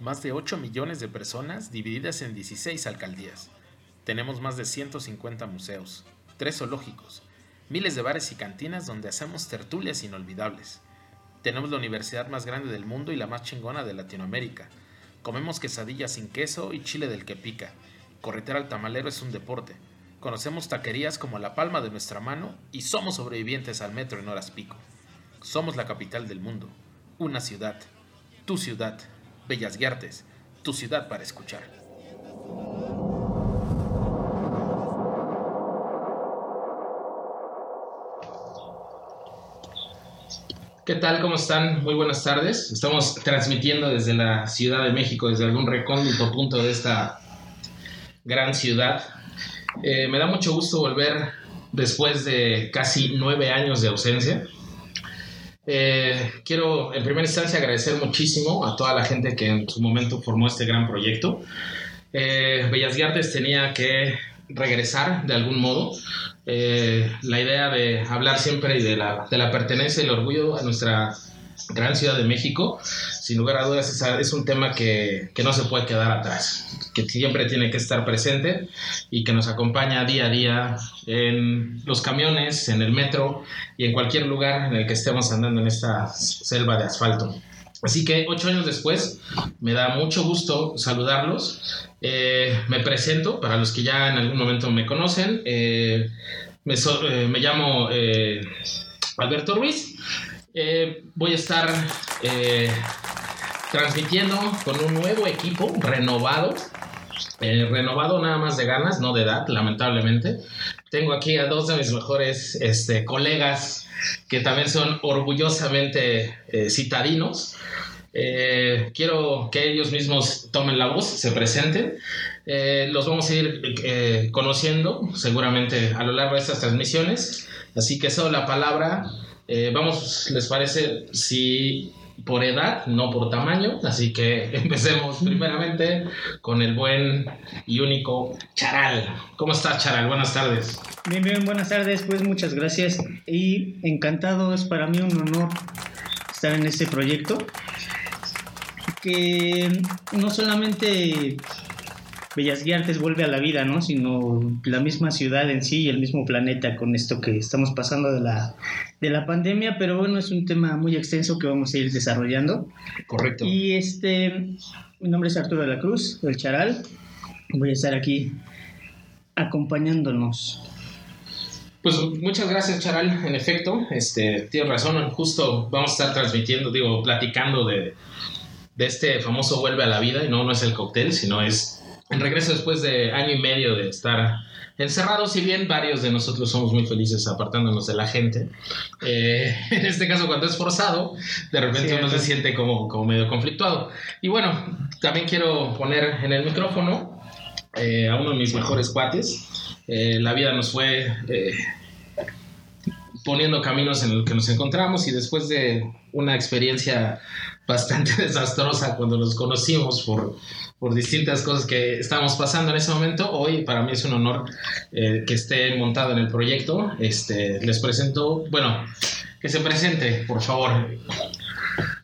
más de 8 millones de personas divididas en 16 alcaldías. Tenemos más de 150 museos, tres zoológicos, miles de bares y cantinas donde hacemos tertulias inolvidables. Tenemos la universidad más grande del mundo y la más chingona de Latinoamérica. Comemos quesadillas sin queso y chile del que pica. Corretear al tamalero es un deporte. Conocemos taquerías como la palma de nuestra mano y somos sobrevivientes al metro en horas pico. Somos la capital del mundo. Una ciudad. Tu ciudad. Bellas Guiartes. Tu ciudad para escuchar. ¿Qué tal? ¿Cómo están? Muy buenas tardes. Estamos transmitiendo desde la Ciudad de México, desde algún recóndito punto de esta gran ciudad. Eh, me da mucho gusto volver después de casi nueve años de ausencia. Eh, quiero en primera instancia agradecer muchísimo a toda la gente que en su momento formó este gran proyecto. Eh, Bellas Artes tenía que regresar de algún modo. Eh, la idea de hablar siempre de la, de la pertenencia y el orgullo a nuestra gran ciudad de México, sin lugar a dudas, es, un tema que, que, no se puede quedar atrás, que siempre tiene que estar presente y que nos acompaña día a día en los camiones, en el metro y en cualquier lugar en el que estemos andando en esta selva de asfalto. Así que ocho años después, me da mucho gusto saludarlos. Eh, me presento para los que ya en algún momento me conocen. Eh, me, eh, me, llamo Alberto Ruiz. voy a estar transmitiendo con un nuevo equipo renovado. renovado nada más de ganas, no de edad, lamentablemente. Tengo aquí a dos de mis mejores este, colegas que también son orgullosamente citadinos. Eh, quiero que ellos mismos tomen la voz, se presenten. Eh, los vamos a ir eh, conociendo seguramente a lo largo de estas transmisiones. Así que eso, la palabra, vamos, ¿les parece? Si por edad, no por tamaño. Así que empecemos primeramente con el buen y único Charal. ¿Cómo estás, Charal? Buenas tardes. Bien, bien, buenas tardes. Pues muchas gracias y encantado. Es para mí un honor estar en este proyecto que no solamente Bellas Artes vuelve a la vida, ¿no? Sino la misma ciudad en sí y el mismo planeta con esto que estamos pasando de la, de la pandemia, pero bueno, es un tema muy extenso que vamos a ir desarrollando. Correcto. Y este, mi nombre es Arturo de la Cruz, del Charal. Voy a estar aquí acompañándonos. Pues muchas gracias, Charal. En efecto, este, tienes razón. Justo vamos a estar transmitiendo, digo, platicando de de este famoso Vuelve a la Vida, y no, no es el cóctel, sino es el regreso después de año y medio de estar encerrados, si bien varios de nosotros somos muy felices apartándonos de la gente. Eh, en este caso, cuando es forzado, de repente uno se siente como, como medio conflictuado. Y bueno, también quiero poner en el micrófono eh, a uno de mis mejores cuates. Eh, la vida nos fue poniendo caminos en los que nos encontramos y después de una experiencia bastante desastrosa cuando nos conocimos por, por distintas cosas que estábamos pasando en ese momento. Hoy para mí es un honor eh, que esté montado en el proyecto. Este, les presento, bueno, que se presente, por favor.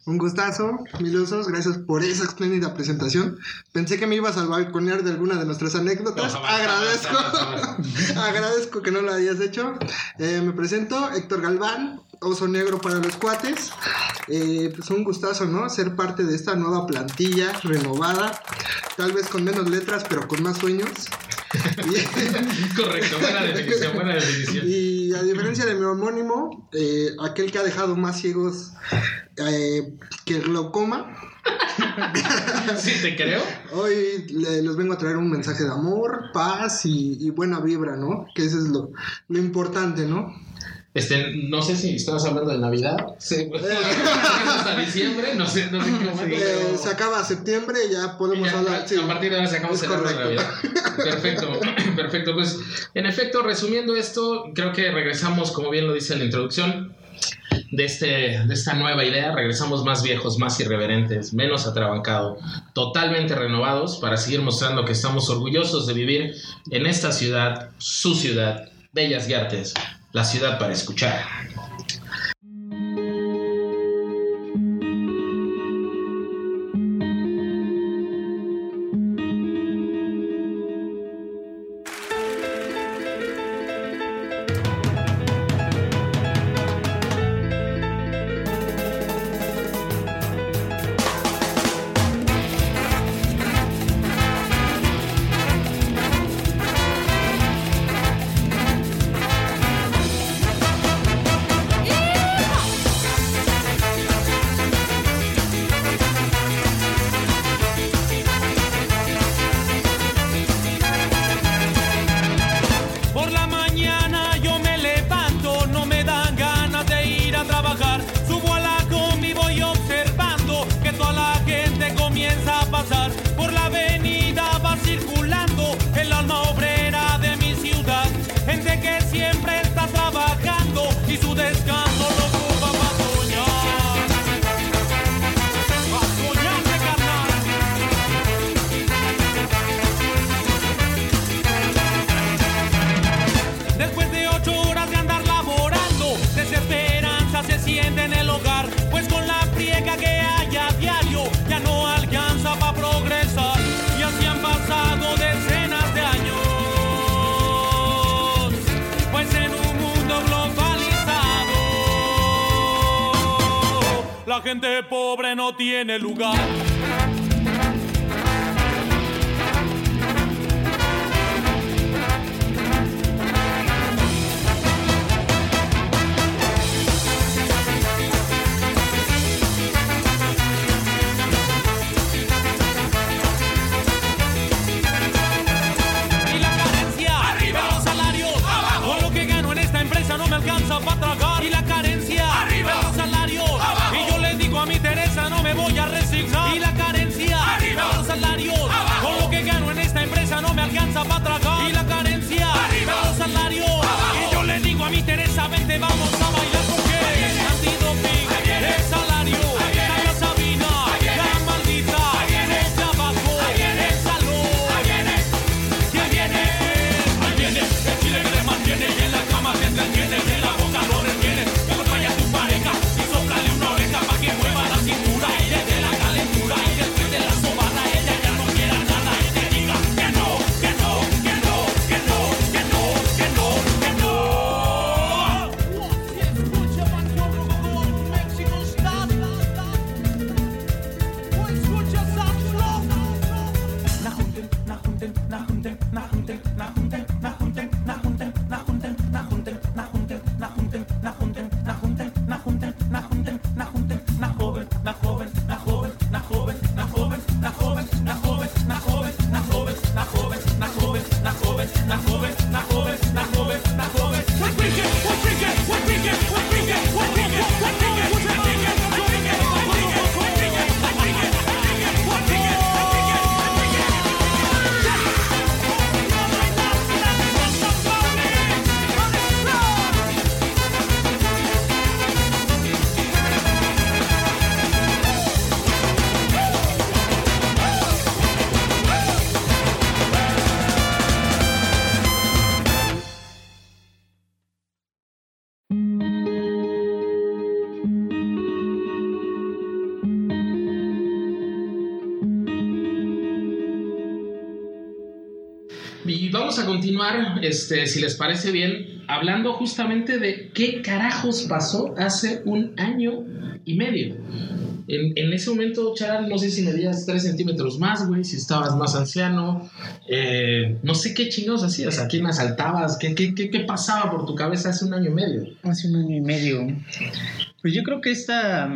Un gustazo, Milusos, gracias por esa espléndida presentación. Pensé que me ibas a balconear de alguna de nuestras anécdotas. agradezco, agradezco que no lo hayas hecho. Eh, me presento, Héctor Galván, Oso Negro para los cuates. Eh, pues un gustazo, ¿no? Ser parte de esta nueva plantilla renovada, tal vez con menos letras, pero con más sueños. Correcto, buena definición, buena definición. Y a diferencia de mi homónimo, eh, aquel que ha dejado más ciegos eh, que el glaucoma. sí, te creo. Hoy les vengo a traer un mensaje de amor, paz y, buena vibra, ¿no? Que eso es lo, lo importante, ¿no? Este, no sé si estabas hablando de Navidad. Sí, pues, hasta diciembre, no sé, no sé qué eh, Se acaba septiembre y ya podemos hablar. a partir de ahora se acaba de Navidad. Perfecto, perfecto. Pues, en efecto, resumiendo esto, creo que regresamos, como bien lo dice en la introducción, de, este, de esta nueva idea, regresamos más viejos, más irreverentes, menos atrabancados, totalmente renovados para seguir mostrando que estamos orgullosos de vivir en esta ciudad, su ciudad, Bellas y Artes la ciudad para escuchar. La gente pobre no tiene lugar. Y la carencia, arriba los salarios, abajo. Lo que gano en esta empresa no me alcanza para tragar. Y la carencia, vamos este, si les parece bien, hablando justamente de qué carajos pasó hace un año y medio. En, en ese momento, Charal, no sé si medías 3 centímetros más, güey, si estabas más anciano, eh, no sé qué chingados hacías, a quién asaltabas, ¿Qué, qué, qué, qué pasaba por tu cabeza hace un año y medio. Hace un año y medio. Pues yo creo que esta,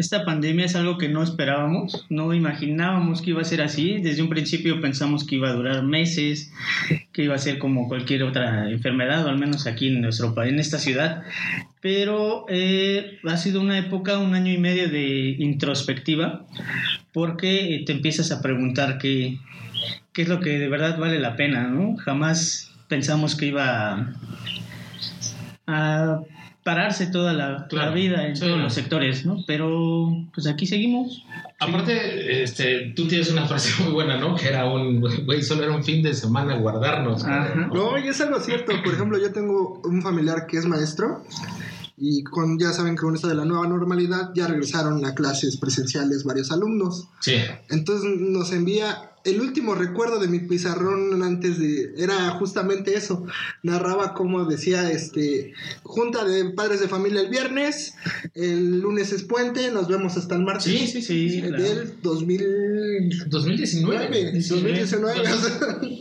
esta pandemia es algo que no esperábamos, no imaginábamos que iba a ser así. Desde un principio pensamos que iba a durar meses, que iba a ser como cualquier otra enfermedad, o al menos aquí en nuestro país, en esta ciudad. Pero eh, ha sido una época, un año y medio de introspectiva, porque eh, te empiezas a preguntar qué, qué es lo que de verdad vale la pena, ¿no? Jamás pensamos que iba a, a pararse toda la, Claro, la vida en sí. todos los sectores, ¿no? Pero pues aquí seguimos. Aparte, este, tú tienes una frase muy buena, ¿no? Que era un, güey, solo era un fin de semana guardarnos. Ajá. No, y es algo cierto. Por ejemplo, yo tengo un familiar que es maestro y con, ya saben que con esto de la nueva normalidad ya regresaron a clases presenciales varios alumnos. Sí. Entonces nos envía el último recuerdo de mi pizarrón antes de era justamente eso. Narraba como decía este junta de padres de familia el viernes, el lunes es puente, nos vemos hasta el martes. Sí, sí, sí. Sí, claro. Del 2009, 2019. 2019.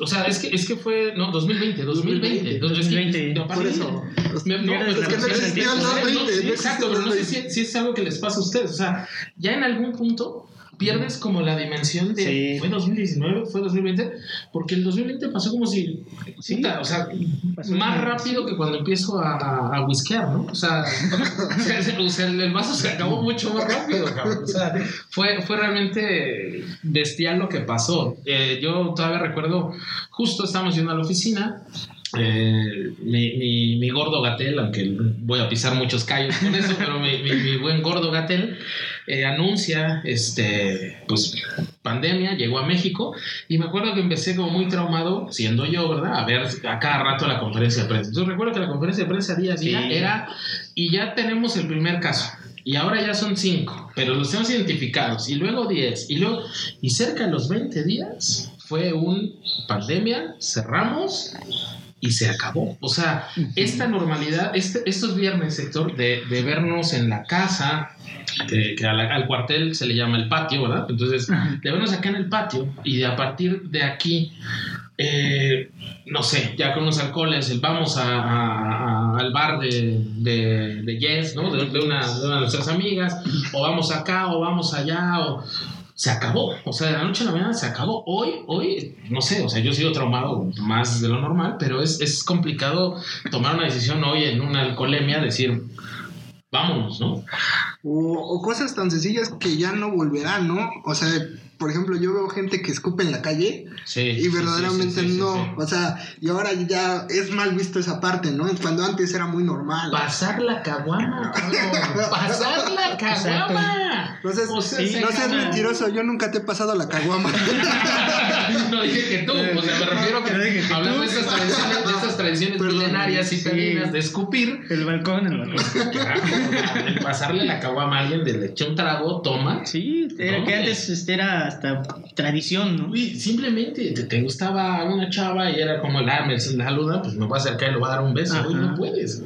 O sea, es que, es que fue. No, 2020, 2020. 2020. Es que- Por eso. 2020. Exacto, pero no sé si es algo que les pasa a ustedes. O sea, ya en algún punto pierdes como la dimensión de Sí. fue 2019, fue 2020, porque el 2020 pasó como si, Sí. puta, o sea, más rápido que cuando empiezo a, a, a whiskear, ¿no? O sea, o sea, el vaso se acabó mucho más rápido, cabrón. O sea, fue, fue realmente bestial lo que pasó. Eh, yo todavía recuerdo, justo estábamos yendo a la oficina. Eh, mi, mi, mi gordo Gatel, aunque voy a pisar muchos callos con eso, pero mi, mi, buen gordo Gatel eh, anuncia este pues pandemia, llegó a México y me acuerdo que empecé como muy traumado, siendo yo, ¿verdad? A ver a cada rato la conferencia de prensa. Entonces recuerdo que la conferencia de prensa día a día Sí. era y ya tenemos el primer caso. Y ahora ya son cinco, pero los tenemos identificados. Y luego 10. Y luego, y cerca de los 20 días fue un pandemia, cerramos y se acabó. O sea, esta normalidad, este, estos viernes, Héctor, de, de vernos en la casa, que, que al, al cuartel se le llama el patio, ¿verdad? Entonces, de vernos acá en el patio y de a partir de aquí, eh, no sé, ya con unos alcoholes, el vamos a, a- a- al bar de, de, de Jess, ¿no? De, de una, de una de nuestras amigas, o vamos acá, o vamos allá, o se acabó. O sea, de la noche a la mañana se acabó. Hoy, hoy, no sé, o sea, yo he sido traumado más de lo normal, pero es, es complicado tomar una decisión hoy en una alcoholemia, decir, vámonos, ¿no? O, o cosas tan sencillas que ya no volverán, ¿no? O sea, por ejemplo, yo veo gente que escupe en la calle Sí. y verdaderamente sí, sí, sí, no. sí. O sea, y ahora ya es mal visto esa parte, ¿no? Cuando antes era muy normal. Pasar la caguama. Pasar la caguama. No seas, O sea, no seas mentiroso, yo nunca te he pasado la caguama. No dije que tú, o sea, me refiero No dije que que hablando tú. de estas tradiciones, de estas tradiciones Perdón, milenarias y sí. caninas de escupir, El balcón, el balcón. el pasarle la caguama a alguien, de le eché un trago, toma. Sí, era No, que antes este, era hasta tradición, ¿no? Uy, simplemente te, te gustaba una chava y era como la, me saluda, pues me voy a acercar y le voy a dar un beso. Hoy Ajá. no puedes.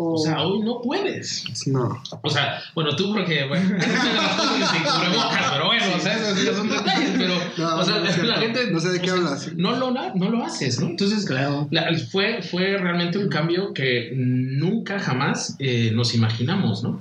O sea, hoy no puedes. no. O sea, bueno, tú porque, bueno, pero bueno, o sea, esos ya son detalles, pero, No, o sea, no es la, cierto. gente... No sé de qué sea, hablas. No lo, na- no lo haces, ¿no? Entonces, Claro. la- fue, fue realmente un cambio que nunca jamás eh, nos imaginamos, ¿no?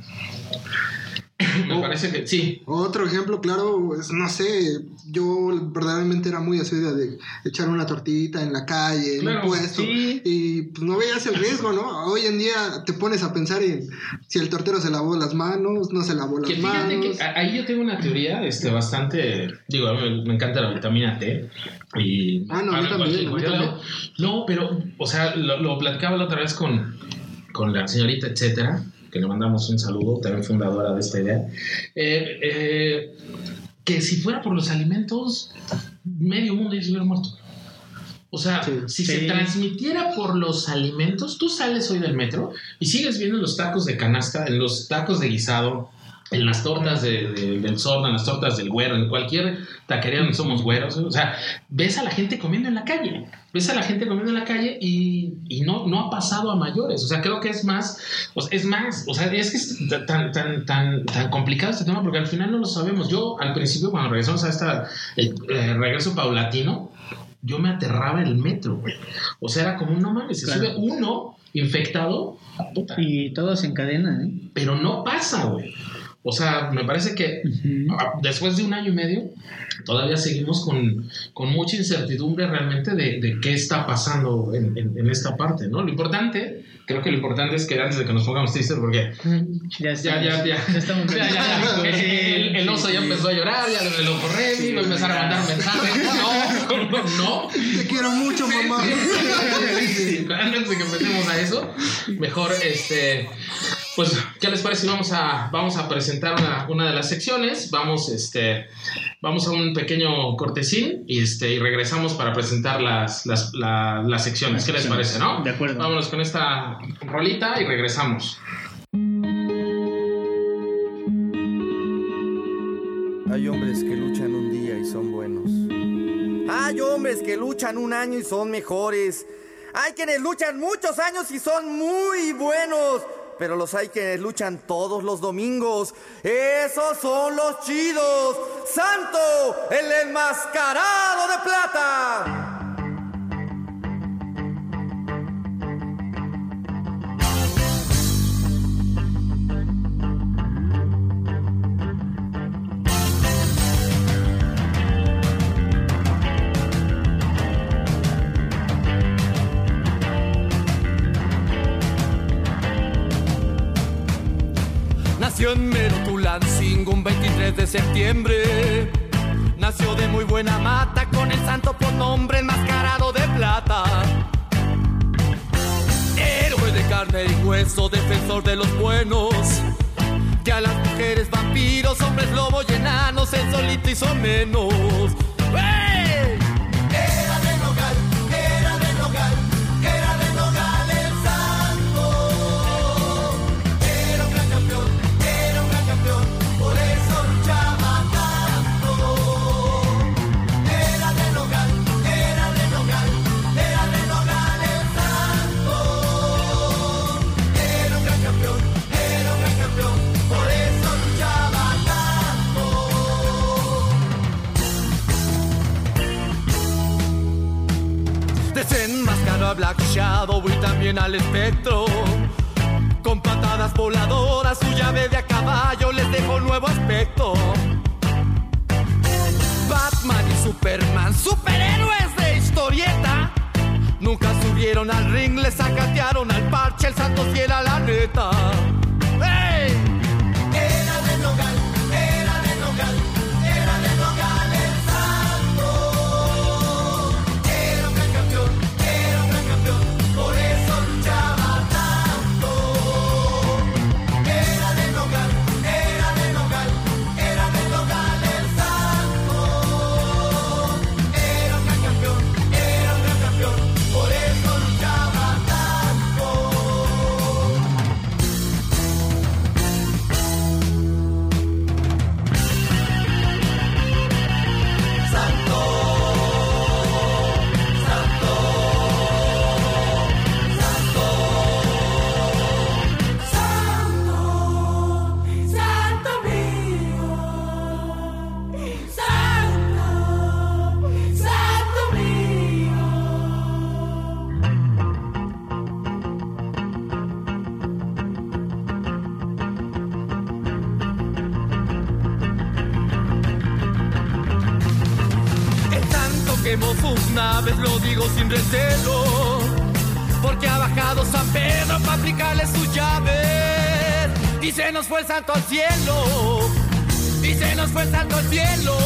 Me parece que sí. Otro ejemplo, claro, es, no sé, yo verdaderamente era muy así de, de echar una tortilla en la calle, en un puesto, sí. y pues no veías el riesgo, ¿no? Hoy en día te pones a pensar en si el tortero se lavó las manos, no se lavó las Que fíjate manos. que ahí yo tengo una teoría este, bastante. Digo, a mí me, encanta la vitamina T. Y Ah, no, a mí para también, a mí. No, pero, o sea, lo, lo platicaba la otra vez con, con la señorita, etcétera, que le mandamos un saludo, también fundadora de esta idea. Eh, eh, que si fuera por los alimentos, medio mundo ya se hubiera muerto. O sea, Sí. si Sí. se transmitiera por los alimentos, tú sales hoy del metro y sigues viendo los tacos de canasta, en los tacos de guisado, en las tortas de- de- del sordo, en las tortas del güero, en cualquier taquería donde somos güeros. O sea, ves a la gente comiendo en la calle. Ves a la gente comiendo en la calle y, y no, no ha pasado a mayores. O sea, creo que es más, o sea, es más, o sea, es que es tan, tan, tan, tan complicado este tema porque al final no lo sabemos. Yo, al principio, cuando regresamos a esta, el, eh, regreso paulatino, yo me aterraba el metro, güey. O sea, era como, no mames, se Claro. sube uno infectado, puta, Y todos en cadena, ¿eh? pero no pasa, güey. O sea, me parece que ah, después de un año y medio, todavía seguimos con, con mucha incertidumbre realmente de, de qué está pasando en, en- en esta parte, ¿no? Lo importante, creo que lo importante es que antes de que nos pongamos tristes, porque Ya, ya, ya, ya, estamos ya, ya, ya, Sí, el, el oso ya sí. empezó a llorar, ya le lo corré, y lo empezaron a mandar mensajes. No, no, no. Te quiero mucho, mamá. Sí, Antes de que empecemos a eso, mejor este. Pues, ¿qué les parece vamos a, vamos a presentar una, una de las secciones? Vamos, este, vamos a un pequeño cortesín y, este, y regresamos para presentar las, las, la- las secciones. ¿Qué les parece, no? De acuerdo. Vámonos con esta rolita y regresamos. Hay hombres que luchan un día y son buenos. Hay hombres que luchan un año y son mejores. Hay quienes luchan muchos años y son muy buenos. Pero los hay quienes luchan todos los domingos. Esos son los chidos. Santo, el enmascarado de plata. Merotulancingo un 23 de septiembre. Nació de muy buena mata con el santo por nombre enmascarado de plata. Héroe de carne y hueso, defensor de los buenos. Que a las mujeres vampiros, hombres lobo y enanos, él solito hizo menos. ¡Ey! A Black Shadow y también al espectro. Con patadas voladoras, su llave de a caballo les dejó nuevo aspecto. Batman y Superman, superhéroes de historieta. Nunca subieron al ring, le sacatearon al parche, el santo fiel a la neta. ¡Ey! Sus naves, lo digo sin recelo, porque ha bajado San Pedro para aplicarle sus llaves. Y se nos fue el santo al cielo, y se nos fue el santo al cielo,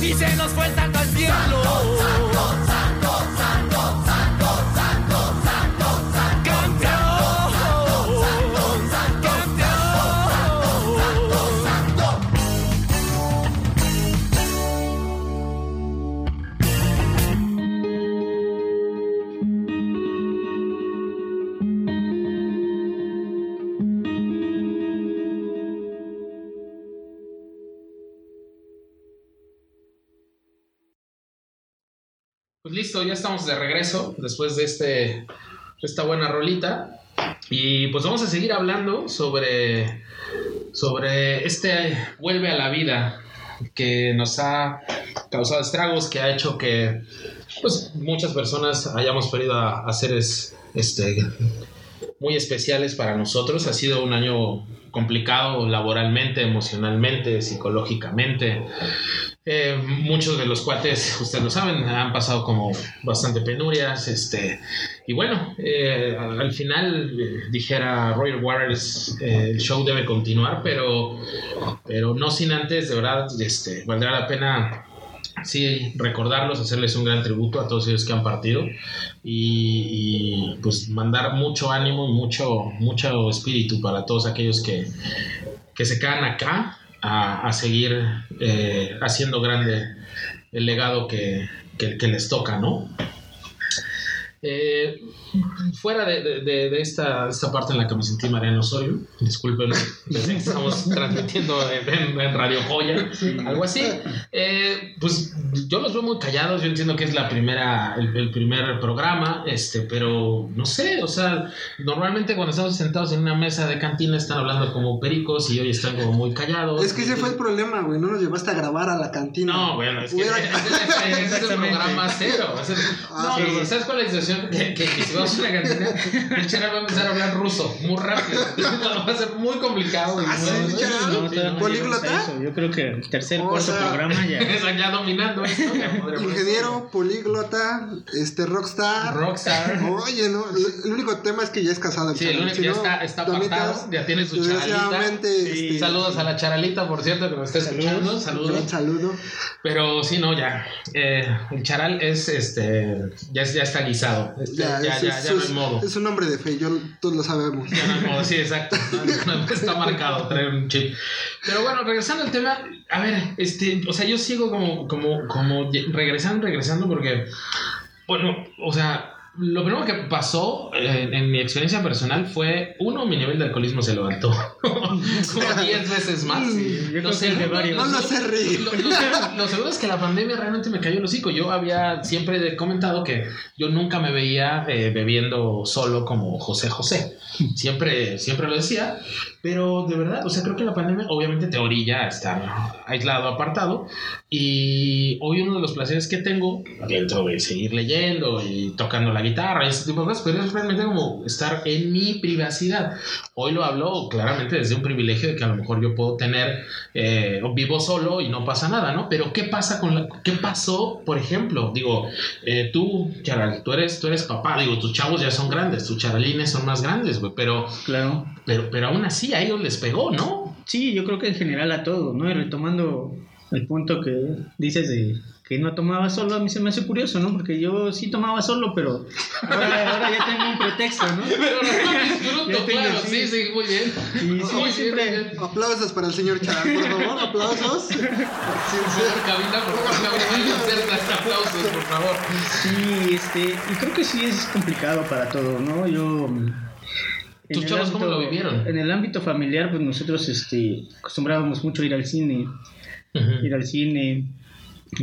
y se nos fue el santo al cielo. Listo, ya estamos de regreso después de este, esta buena rolita. Y pues vamos a seguir hablando sobre, sobre este vuelve a la vida que nos ha causado estragos, que ha hecho que pues, muchas personas hayamos perdido a, a seres este, muy especiales para nosotros. Ha sido un año complicado laboralmente, emocionalmente, psicológicamente. Eh, muchos de los cuates, ustedes lo saben, han pasado como bastante penurias, este, y bueno, eh, al final eh, dijera Roger Waters, el show debe continuar, pero, pero no sin antes, de verdad, este, valdrá la pena sí recordarlos, hacerles un gran tributo a todos ellos que han partido y, y, pues mandar mucho ánimo y mucho, mucho espíritu para todos aquellos que, que se quedan acá a, seguir eh, haciendo grande el legado que, que, que les toca, ¿no? Eh, fuera de, de, de, esta, esta parte en la que me sentí Mariano Osorio, disculpen, estamos transmitiendo en, en, Radio Joya, algo así. Eh, pues yo los veo muy callados, yo entiendo que es la primera, el, el, primer programa, este, pero no sé, o sea, normalmente cuando estamos sentados en una mesa de cantina están hablando como pericos y hoy están como muy callados. Es que ese fue el problema, güey, no nos llevaste a grabar a la cantina. No, bueno, es que ese, ese es el programa cero. Es ah, no, sí. ¿sabes cuál es la situación? Que, que, que si vamos a una cantina, el chera va a empezar a hablar ruso muy rápido. va a ser muy complicado. ¿Ah, sí, no, no, ¿Políglota? Yo creo que el tercer, o cuarto sea, programa ya. ya dominando esto. Ingeniero, políglota, este, rockstar. Rockstar. Oye, no, el único tema es que ya es casado. Sí, el único ya está, está apartado, ya tiene su charalita. Sí, este, saludos a la charalita, por cierto, que nos está escuchando. Saludos. Un saludo. Pero sí, no, ya. Eh, el charal es, este, ya, ya está guisado. Este, ya, ya, ya, ya, no hay modo. Es un hombre de fe, yo, todos lo sabemos. Ya no hay modo, sí, exacto. No, está marcado, trae un chip. Pero bueno, regresando al tema, a ver, este, o sea, yo sigo como, como, como regresando, regresando, porque, bueno, o sea, lo primero que pasó en, en, mi experiencia personal fue, uno, mi nivel de alcoholismo se levantó como 10 veces más. Sí, yo lo segundo, varios. No lo sé reír. Lo, lo, lo, segundo es que la pandemia realmente me cayó el hocico. Yo había siempre comentado que yo nunca me veía eh, bebiendo solo como José José. Siempre, siempre lo decía. Pero de verdad, o sea, creo que la pandemia obviamente te orilla a estar aislado, apartado. Y hoy uno de los placeres que tengo, dentro de seguir leyendo y tocando la guitarra y ese tipo de cosas, pero es realmente como estar en mi privacidad. Hoy lo hablo claramente desde un privilegio de que a lo mejor yo puedo tener, eh, vivo solo y no pasa nada, ¿no? Pero ¿qué pasa con la, qué pasó, por ejemplo? Digo, eh, tú, Charal, tú eres, tú eres papá, digo, tus chavos ya son grandes, tus charalines son más grandes, güey, pero, Claro. pero, pero aún así a ellos les pegó, ¿no? Sí, yo creo que en general a todos, ¿no? Y retomando el punto que dices de que no tomaba solo, a mí se me hace curioso, ¿no? Porque yo sí tomaba solo, pero ahora, ahora ya tengo un pretexto, ¿no? Pero no lo disfruto, claro, sí. sí, sí, muy bien. Y sí, Muy siempre- bien. Aplausos para el señor Charal, por favor, aplausos. Por favor, cabina, por favor, cabina, inserta este aplausos, por favor. Sí, este, y creo que sí es complicado para todos, ¿no? Yo... en ¿Tus el chavos cómo lo vivieron? En el ámbito familiar, pues nosotros este, acostumbrábamos mucho a ir al cine, ir al cine.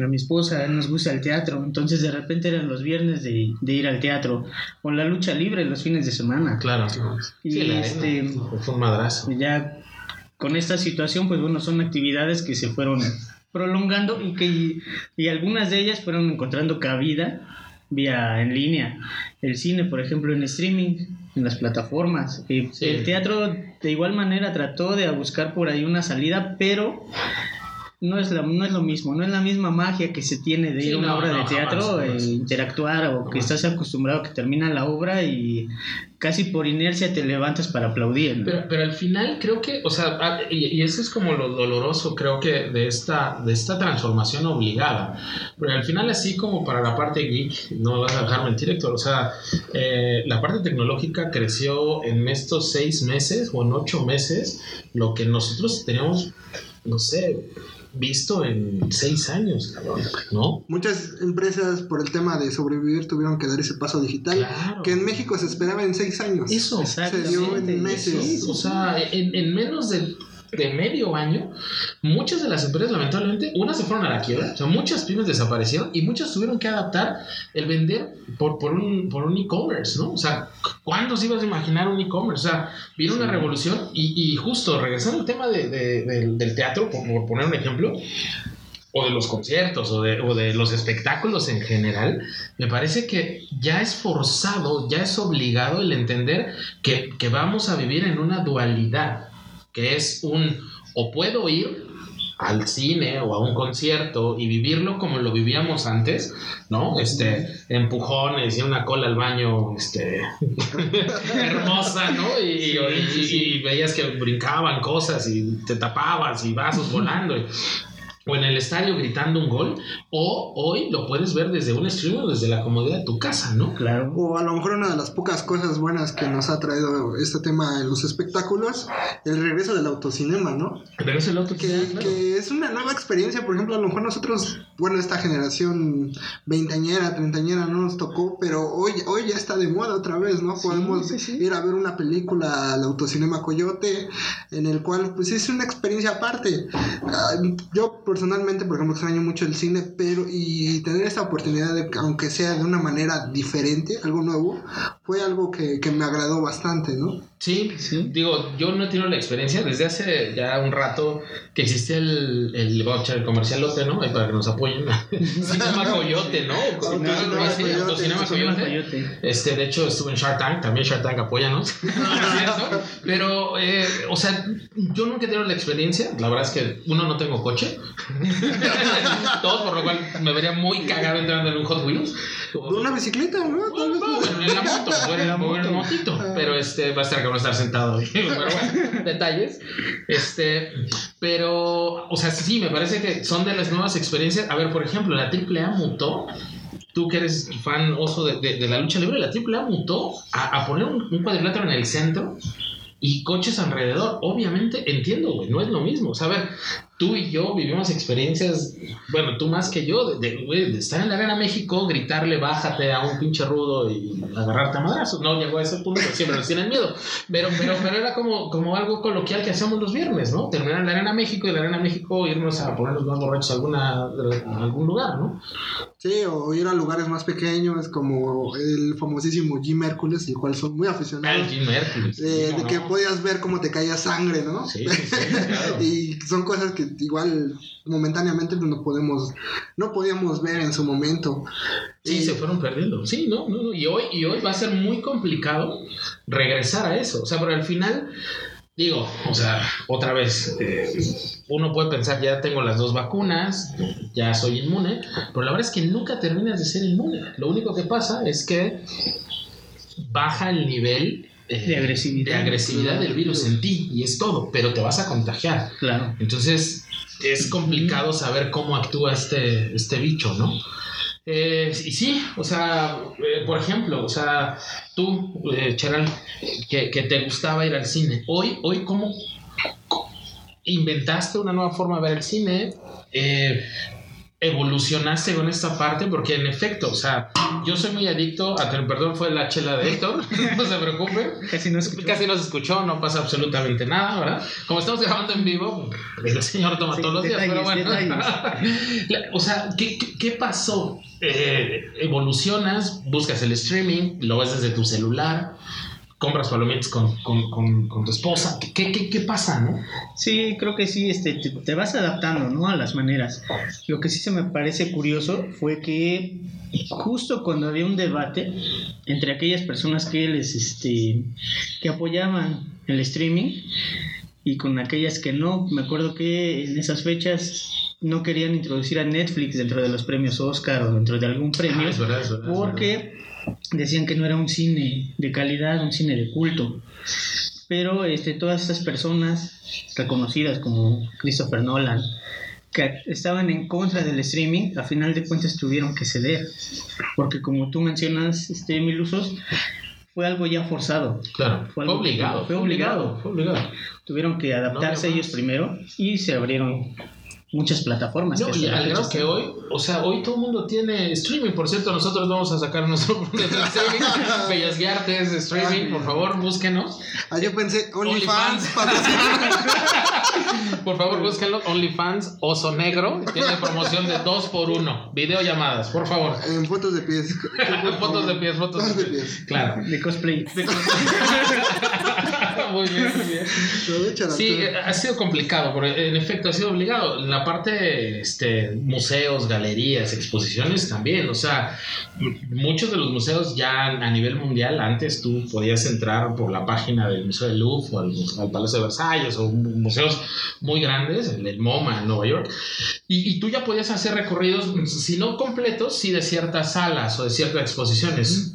A mi esposa nos gusta el teatro, entonces de repente eran los viernes de, de ir al teatro, o la lucha libre los fines de semana. Claro. Y Sí, la este- arena, fue un madrazo. Y ya con esta situación, pues bueno, son actividades que se fueron prolongando y que y algunas de ellas fueron encontrando cabida vía en línea. El cine, por ejemplo, en streaming, en las plataformas. Y Sí. El teatro de igual manera trató de buscar por ahí una salida, pero no es, la, no es lo mismo, no es la misma magia que se tiene de Sí, ir a una no, obra no, de teatro, jamás, jamás. e interactuar o que estás acostumbrado a que termina la obra y casi por inercia te levantas para aplaudir. Pero, pero al final creo que, o sea, ah, y, y eso es como lo doloroso, creo que de esta, de esta transformación obligada. Pero al final, así como para la parte geek, no vas a dejar mentir, Héctor, o sea, eh, la parte tecnológica creció en estos seis meses o en ocho meses, lo que nosotros teníamos, no sé, visto en seis años, cabrón, ¿no? Muchas empresas por el tema de sobrevivir tuvieron que dar ese paso digital, Claro. que en México se esperaba en seis años. Eso, Se dio en meses. O sea, en, en menos de, de medio año, muchas de las empresas, lamentablemente, unas se fueron a la quiebra, o sea, muchas pymes desaparecieron y muchas tuvieron que adaptar el vender por, por un, por un e-commerce, ¿no? O sea, ¿cuándo se ibas a imaginar un e-commerce? O sea, vino una revolución y, y justo regresando al tema de- de- del- del teatro, por, por poner un ejemplo, o de los conciertos o de, o de los espectáculos en general, me parece que ya es forzado, ya es obligado el entender que, que vamos a vivir en una dualidad, que es un o puedo ir al cine o a un concierto y vivirlo como lo vivíamos antes, ¿no? Este, empujones y una cola al baño, este, hermosa, ¿no? Y, y- y veías que brincaban cosas y te tapabas y vasos volando. O en el estadio gritando un gol, o hoy lo puedes ver desde un stream o desde la comodidad de tu casa, ¿no? Claro. O a lo mejor una de las pocas cosas buenas que nos ha traído este tema en los espectáculos, el regreso del autocinema, ¿no? Pero es el otro Que, es una nueva experiencia, por ejemplo, a lo mejor nosotros, bueno, esta generación veintañera, treintañera no nos tocó, pero hoy, hoy ya está de moda otra vez, ¿no? Podemos sí, sí. ir a ver una película al Autocinema Coyote, en el cual pues es una experiencia aparte. Ah, Yo personalmente, por ejemplo, extraño mucho el cine, pero y tener esta oportunidad de, aunque sea de una manera diferente, algo nuevo, fue algo que, que me agradó bastante, ¿no? Sí, Sí. digo, yo no he tenido la experiencia desde hace ya un rato que existe el, el voucher, el comercialote, ¿no? Para que nos apoyen. Cinema Coyote, ¿no? Autocinema Sí, Coyote. Este, de hecho, estuve en Shark Tank, también Shark Tank, apóyanos. Pero, eh, o sea, yo nunca he tenido la experiencia. La verdad es que, uno, no tengo coche. Dos, por lo cual me vería muy cagado entrando en un Hot Wheels. Una bicicleta, ¿no? Tal vez- en la moto, bueno, en la moto, montito, pero este va a estar no estar sentado. pero bueno, detalles. Este, pero, o sea, sí, me parece que son de las nuevas experiencias. A ver, por ejemplo, la AAA mutó. Tú que eres fan oso de, de- la lucha libre, la AAA mutó a, poner un, un cuadrilátero en el centro y coches alrededor. Obviamente, entiendo, güey, no es lo mismo. O sea, a ver, tú y yo vivimos experiencias, bueno, tú más que yo, de, de, estar en la Arena México, gritarle, bájate a un pinche rudo y agarrarte a madrazos. No llegó a ese punto, siempre nos tienen miedo. Pero, pero, pero era como, como algo coloquial que hacíamos los viernes, ¿no? Terminar en la Arena México y de la Arena México irnos a ponernos más borrachos a, alguna, a algún lugar, ¿no? Sí, o ir a lugares más pequeños como el famosísimo Jim Hércules, el cual son muy Ah, aficionados. el Jim Hércules. Eh, ¿cómo de que no? podías ver cómo te caía sangre, ¿no? Sí, sí, sí, claro. y son cosas que igual momentáneamente no podemos, no podíamos ver en su momento. Sí, se fueron perdiendo. Sí, no, no, no. Y hoy, y hoy va a ser muy complicado regresar a eso. O sea, pero al final, digo, o sea, otra vez, eh, uno puede pensar, ya tengo las dos vacunas, ya soy inmune, pero la verdad es que nunca terminas de ser inmune. Lo único que pasa es que baja el nivel eh, De agresividad. de agresividad del virus en ti y es todo, pero te vas a contagiar. Claro. Entonces es complicado saber cómo actúa este, este bicho, ¿no? Eh, y sí, o sea, eh, por ejemplo, o sea, tú, eh, Cheral, que, que te gustaba ir al cine, hoy, hoy ¿cómo inventaste una nueva forma de ver el cine? Evolucionaste con esta parte porque en efecto, o sea, yo soy muy adicto a tener, perdón, fue la chela de Héctor, no se preocupen, Casi no escucho. Casi no se escuchó, no pasa absolutamente nada, ¿verdad? Como estamos grabando en vivo, el señor toma Sí, todos los días, pero bueno. O sea, ¿qué, qué, qué pasó? Eh, evolucionas, buscas el streaming, lo ves desde tu celular, compras palomitas con, con, con, con tu esposa. ¿Qué, qué, qué pasa, no? Sí, creo que sí, este, te, te vas adaptando, ¿no? A las maneras. Lo que sí se me parece curioso fue que justo cuando había un debate entre aquellas personas que les, este, que apoyaban el streaming y con aquellas que no, me acuerdo que en esas fechas no querían introducir a Netflix dentro de los premios Oscar o dentro de algún premio Ah, es verdad, es verdad, es verdad. porque decían que no era un cine de calidad, un cine de culto. Pero este, todas estas personas reconocidas como Christopher Nolan, que estaban en contra del streaming, a final de cuentas tuvieron que ceder. Porque como tú mencionas, este, Milusos, fue algo ya forzado. Claro, Fue algo- obligado. fue obligado. Fue obligado. Tuvieron que adaptarse ellos primero y se abrieron muchas plataformas. No, que y al grado que están. hoy, o sea, hoy todo el mundo tiene streaming. Por cierto, nosotros vamos a sacar nuestro streaming. Bellas Guiartes, streaming, por favor, búsquenos. Ah, yo pensé, OnlyFans, patrocina. Por favor, búsquenlo. OnlyFans Oso Negro. Tiene promoción de 2 por 1 Videollamadas, por favor. en fotos de pies. fotos de pies, fotos de pies. Claro. De cosplay. Muy bien, muy bien. Sí, eh, ha sido complicado, porque en efecto ha sido obligado. En la parte, este, museos, galerías, exposiciones también. O sea, muchos de los museos ya a nivel mundial, antes tú podías entrar por la página del Museo del Louvre o al, al Palacio de Versalles o mu- museos muy grandes, el, MoMA en Nueva York, y, y tú ya podías hacer recorridos, si no completos, sí de ciertas salas o de ciertas exposiciones.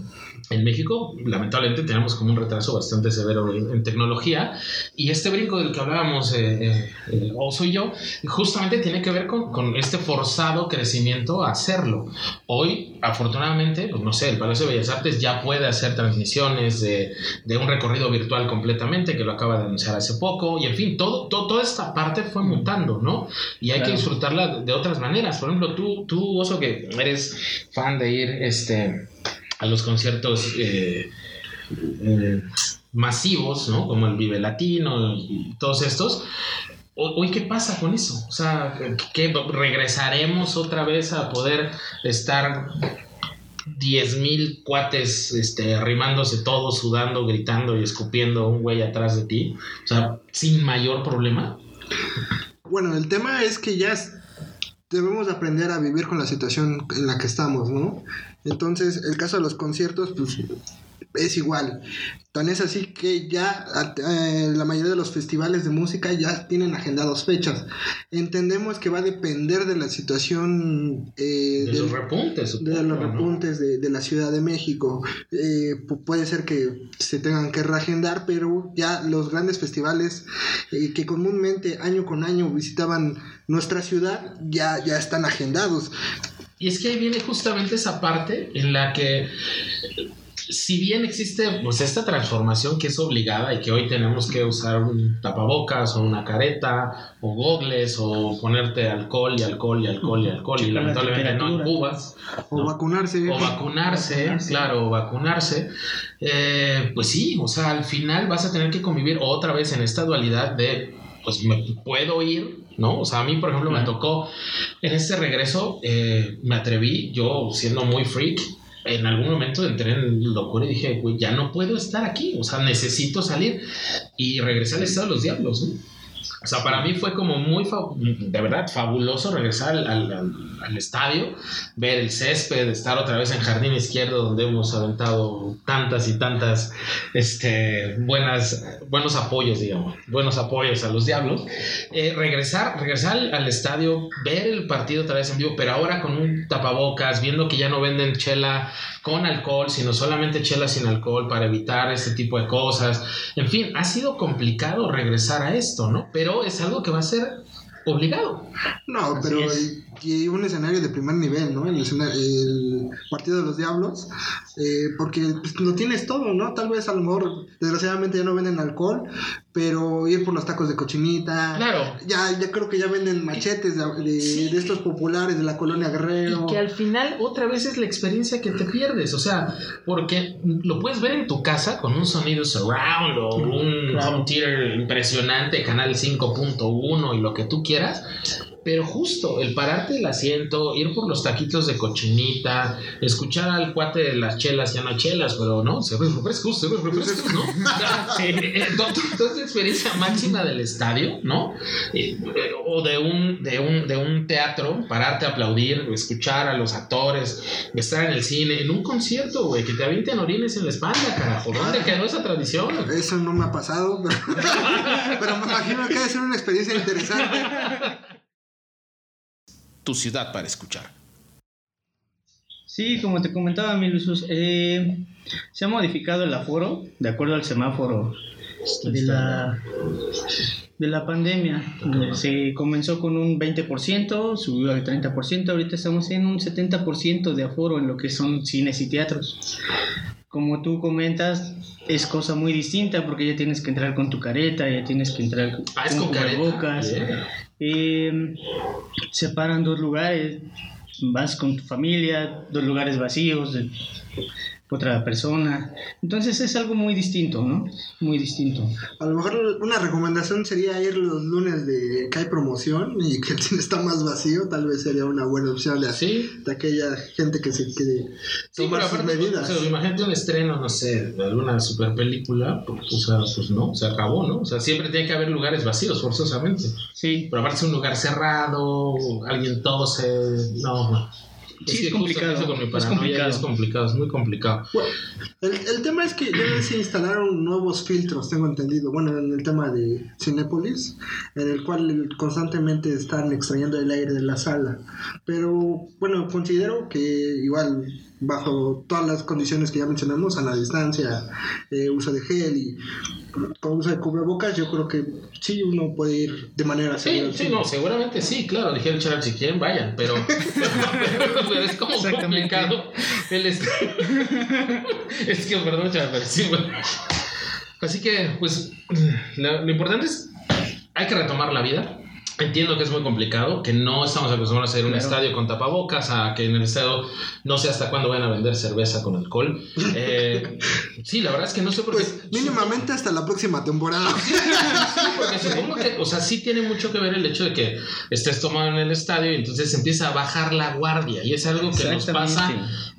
En México, lamentablemente, tenemos como un retraso bastante severo en, en tecnología y este brinco del que hablábamos, eh, eh, eh, Oso y yo, justamente tiene que ver con, con este forzado crecimiento a hacerlo. Hoy, afortunadamente, pues no sé, el Palacio de Bellas Artes ya puede hacer transmisiones de, de un recorrido virtual completamente, que lo acaba de anunciar hace poco, y en fin, todo, todo- toda esta parte fue mutando, ¿no? Y hay que Claro. disfrutarla de otras maneras. Por ejemplo, tú, tú Oso, que eres fan de ir, este a los conciertos eh, eh, masivos, ¿no? Como el Vive Latino y todos estos. Ho- Hoy, ¿qué pasa con eso? O sea, ¿qué, ¿regresaremos otra vez a poder estar 10.000 cuates este, arrimándose todos, sudando, gritando y escupiendo un güey atrás de ti? O sea, sin mayor problema. Bueno, el tema es que ya debemos aprender a vivir con la situación en la que estamos, ¿no? Entonces, el caso de los conciertos, pues es igual. Tan es así que ya eh, la mayoría de los festivales de música ya tienen agendados fechas. Entendemos que va a depender de la situación eh, De del- los repuntes. de los repuntes de, de la Ciudad de México. Eh, pu- puede ser que se tengan que reagendar, pero ya los grandes festivales que comúnmente año con año visitaban nuestra ciudad ya, ya están agendados. Y es que ahí viene justamente esa parte en la que si bien existe pues esta transformación que es obligada y que hoy tenemos que usar un tapabocas o una careta o gogles o ponerte alcohol y alcohol y alcohol y alcohol y lamentablemente no en cubas O ¿no? vacunarse. o vacunarse, Vacunarse. claro, o vacunarse, eh, pues sí, o sea, al final vas a tener que convivir otra vez en esta dualidad de, pues me puedo ir, ¿no? O sea, a mí, por ejemplo, me tocó en este regreso, eh, me atreví, yo siendo muy freak, en algún momento entré en locura y dije, güey, ya no puedo estar aquí, o sea, necesito salir y regresé al estado de los diablos, ¿no? O sea, para mí fue como muy, de verdad, fabuloso regresar al- al estadio, ver el césped, estar otra vez en jardín izquierdo donde hemos aventado tantas y tantas este, buenas, buenos apoyos, digamos, buenos apoyos a los diablos. Eh, regresar, regresar al, al estadio, ver el partido otra vez en vivo, pero ahora con un tapabocas, viendo que ya no venden chela con alcohol, sino solamente chela sin alcohol para evitar este tipo de cosas. En fin, ha sido complicado regresar a esto, ¿no? Pero es algo que va a ser obligado. No, Así pero es. Y, un escenario de primer nivel, ¿no? El, escena- el partido de los diablos, eh, porque pues, lo tienes todo, ¿no? Tal vez a lo mejor, desgraciadamente ya no venden alcohol, pero ir por los tacos de cochinita. Claro. Ya, ya creo que ya venden machetes de, de- Sí. de estos populares de la colonia Guerrero. Y que al final otra vez es la experiencia que te pierdes, o sea, porque lo puedes ver en tu casa con un sonido surround o un Claro. home theater impresionante, canal 5.1 y lo que tú quieras, pero justo el pararte del asiento, ir por los taquitos de cochinita, escuchar al cuate de las chelas, ya no chelas, pero no, se ve refrescos, se ve refrescos, ¿no? Eh, eh, esa experiencia máxima del estadio, ¿no? Eh, eh, o de un, de, un, de un teatro, pararte a aplaudir, escuchar a los actores, estar en el cine, en un concierto, güey, que te avienten orines en la espalda, carajo. ¿Dónde quedó esa tradición? Eso no me ha pasado, pero, pero me imagino que debe ser una experiencia interesante. Tu ciudad para escuchar. Sí, como te comentaba, Milusus, eh, se ha modificado el aforo de acuerdo al semáforo de la, de la pandemia. Se comenzó con un 20%, subió al 30%, ahorita estamos en un 70% de aforo en lo que son cines y teatros. Como tú comentas, es cosa muy distinta porque ya tienes que entrar con tu careta, ya tienes que entrar Ah, es con careta. Eh, separan dos lugares, vas con tu familia, dos lugares vacíos otra persona. Entonces es algo muy distinto, ¿no? Muy distinto. A lo mejor una recomendación sería ir los lunes de que hay promoción y que el cine está más vacío, tal vez sería una buena opción de, Sí, de aquella gente que se quiere Sí, tomar pero sus aparte, medidas. o sea, imagínate un estreno, no sé, de alguna super película, pues, o sea, pues no, se acabó, ¿no? O sea, siempre tiene que haber lugares vacíos, forzosamente. Sí, Pero aparte un lugar cerrado, alguien tose, no, no. Sí, es que justo complicado, eso con mi es paranoia complicado. Es complicado, es muy complicado. Bueno, el, el tema es que ya se instalaron nuevos filtros, tengo entendido. Bueno, en el tema de Cinépolis, en el cual constantemente están extrayendo el aire de la sala. Pero bueno, considero que igual, bajo todas las condiciones que ya mencionamos, a la distancia, eh, uso de gel y con uso de cubrebocas, yo creo que sí uno puede ir de manera Sí, segura sí, cine. no, seguramente sí, claro, dijeron chaval, si quieren vayan, pero, pero es como complicado el est- es que, perdón, chaval, pero sí, bueno. Así que, pues, lo, lo importante es, hay que retomar la vida. Entiendo que es muy complicado, que no estamos acostumbrados a ir a un Claro. estadio con tapabocas, a que en el estadio no sé hasta cuándo van a vender cerveza con alcohol. Eh, sí, la verdad es que no sé por qué. Pues mínimamente hasta la próxima temporada. Sí, porque supongo que, o sea, sí tiene mucho que ver el hecho de que estés tomado en el estadio y entonces empieza a bajar la guardia y es algo que nos pasa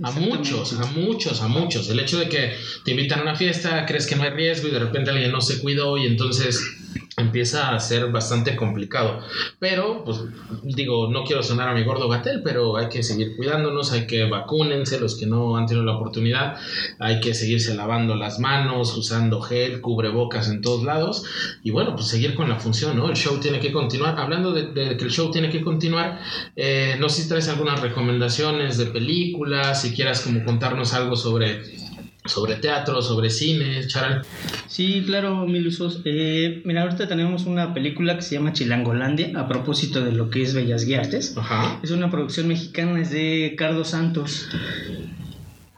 a muchos, a muchos, a muchos. El hecho de que te invitan a una fiesta, crees que no hay riesgo y de repente alguien no se cuidó y entonces empieza a ser bastante complicado. Pero, pues digo, no quiero sonar a mi gordo gatel, pero hay que seguir cuidándonos, hay que vacúnense los que no han tenido la oportunidad, hay que seguirse lavando las manos, usando gel, cubrebocas en todos lados y bueno, pues seguir con la función, ¿no? El show tiene que continuar. Hablando de, que el show tiene que continuar, eh, no sé si traes algunas recomendaciones de películas, si quieras como contarnos algo sobre sobre teatro, sobre cine, Charal. Sí, claro, mil usos. Eh, mira, ahorita tenemos una película que se llama Chilangolandia, a propósito de lo que es Bellas Guiartes. Ajá. Es una producción mexicana, es de Carlos Santos.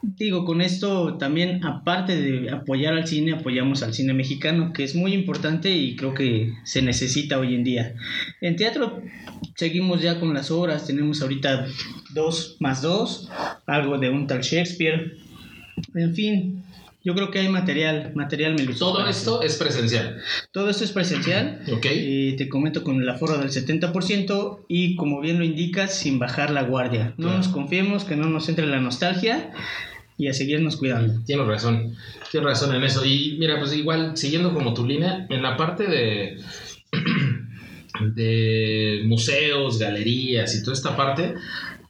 digo, con esto también, aparte de apoyar al cine, apoyamos al cine mexicano, que es muy importante y creo que se necesita hoy en día. En teatro seguimos ya con las obras, tenemos ahorita dos más dos, algo de un tal Shakespeare, en fin. Yo creo que hay material, material Meluso, Todo esto es presencial. Todo esto es presencial. Ok. Eh, te comento con el aforo del 70% y como bien lo indicas, sin bajar la guardia. No Claro. nos confiemos, que no nos entre la nostalgia y a seguirnos cuidando. Tienes razón, tienes razón en eso. Y mira, pues igual, siguiendo como tu línea, en la parte de, de museos, galerías y toda esta parte,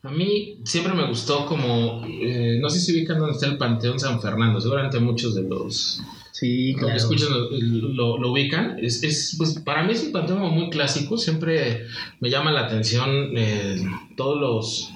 a mí siempre me gustó como, eh, no sé si ubican dónde está el Panteón San Fernando, seguramente muchos de los, Sí, los que escuchan lo, lo- lo ubican. Es, es, pues, para mí es un panteón muy clásico, siempre me llama la atención eh, todos los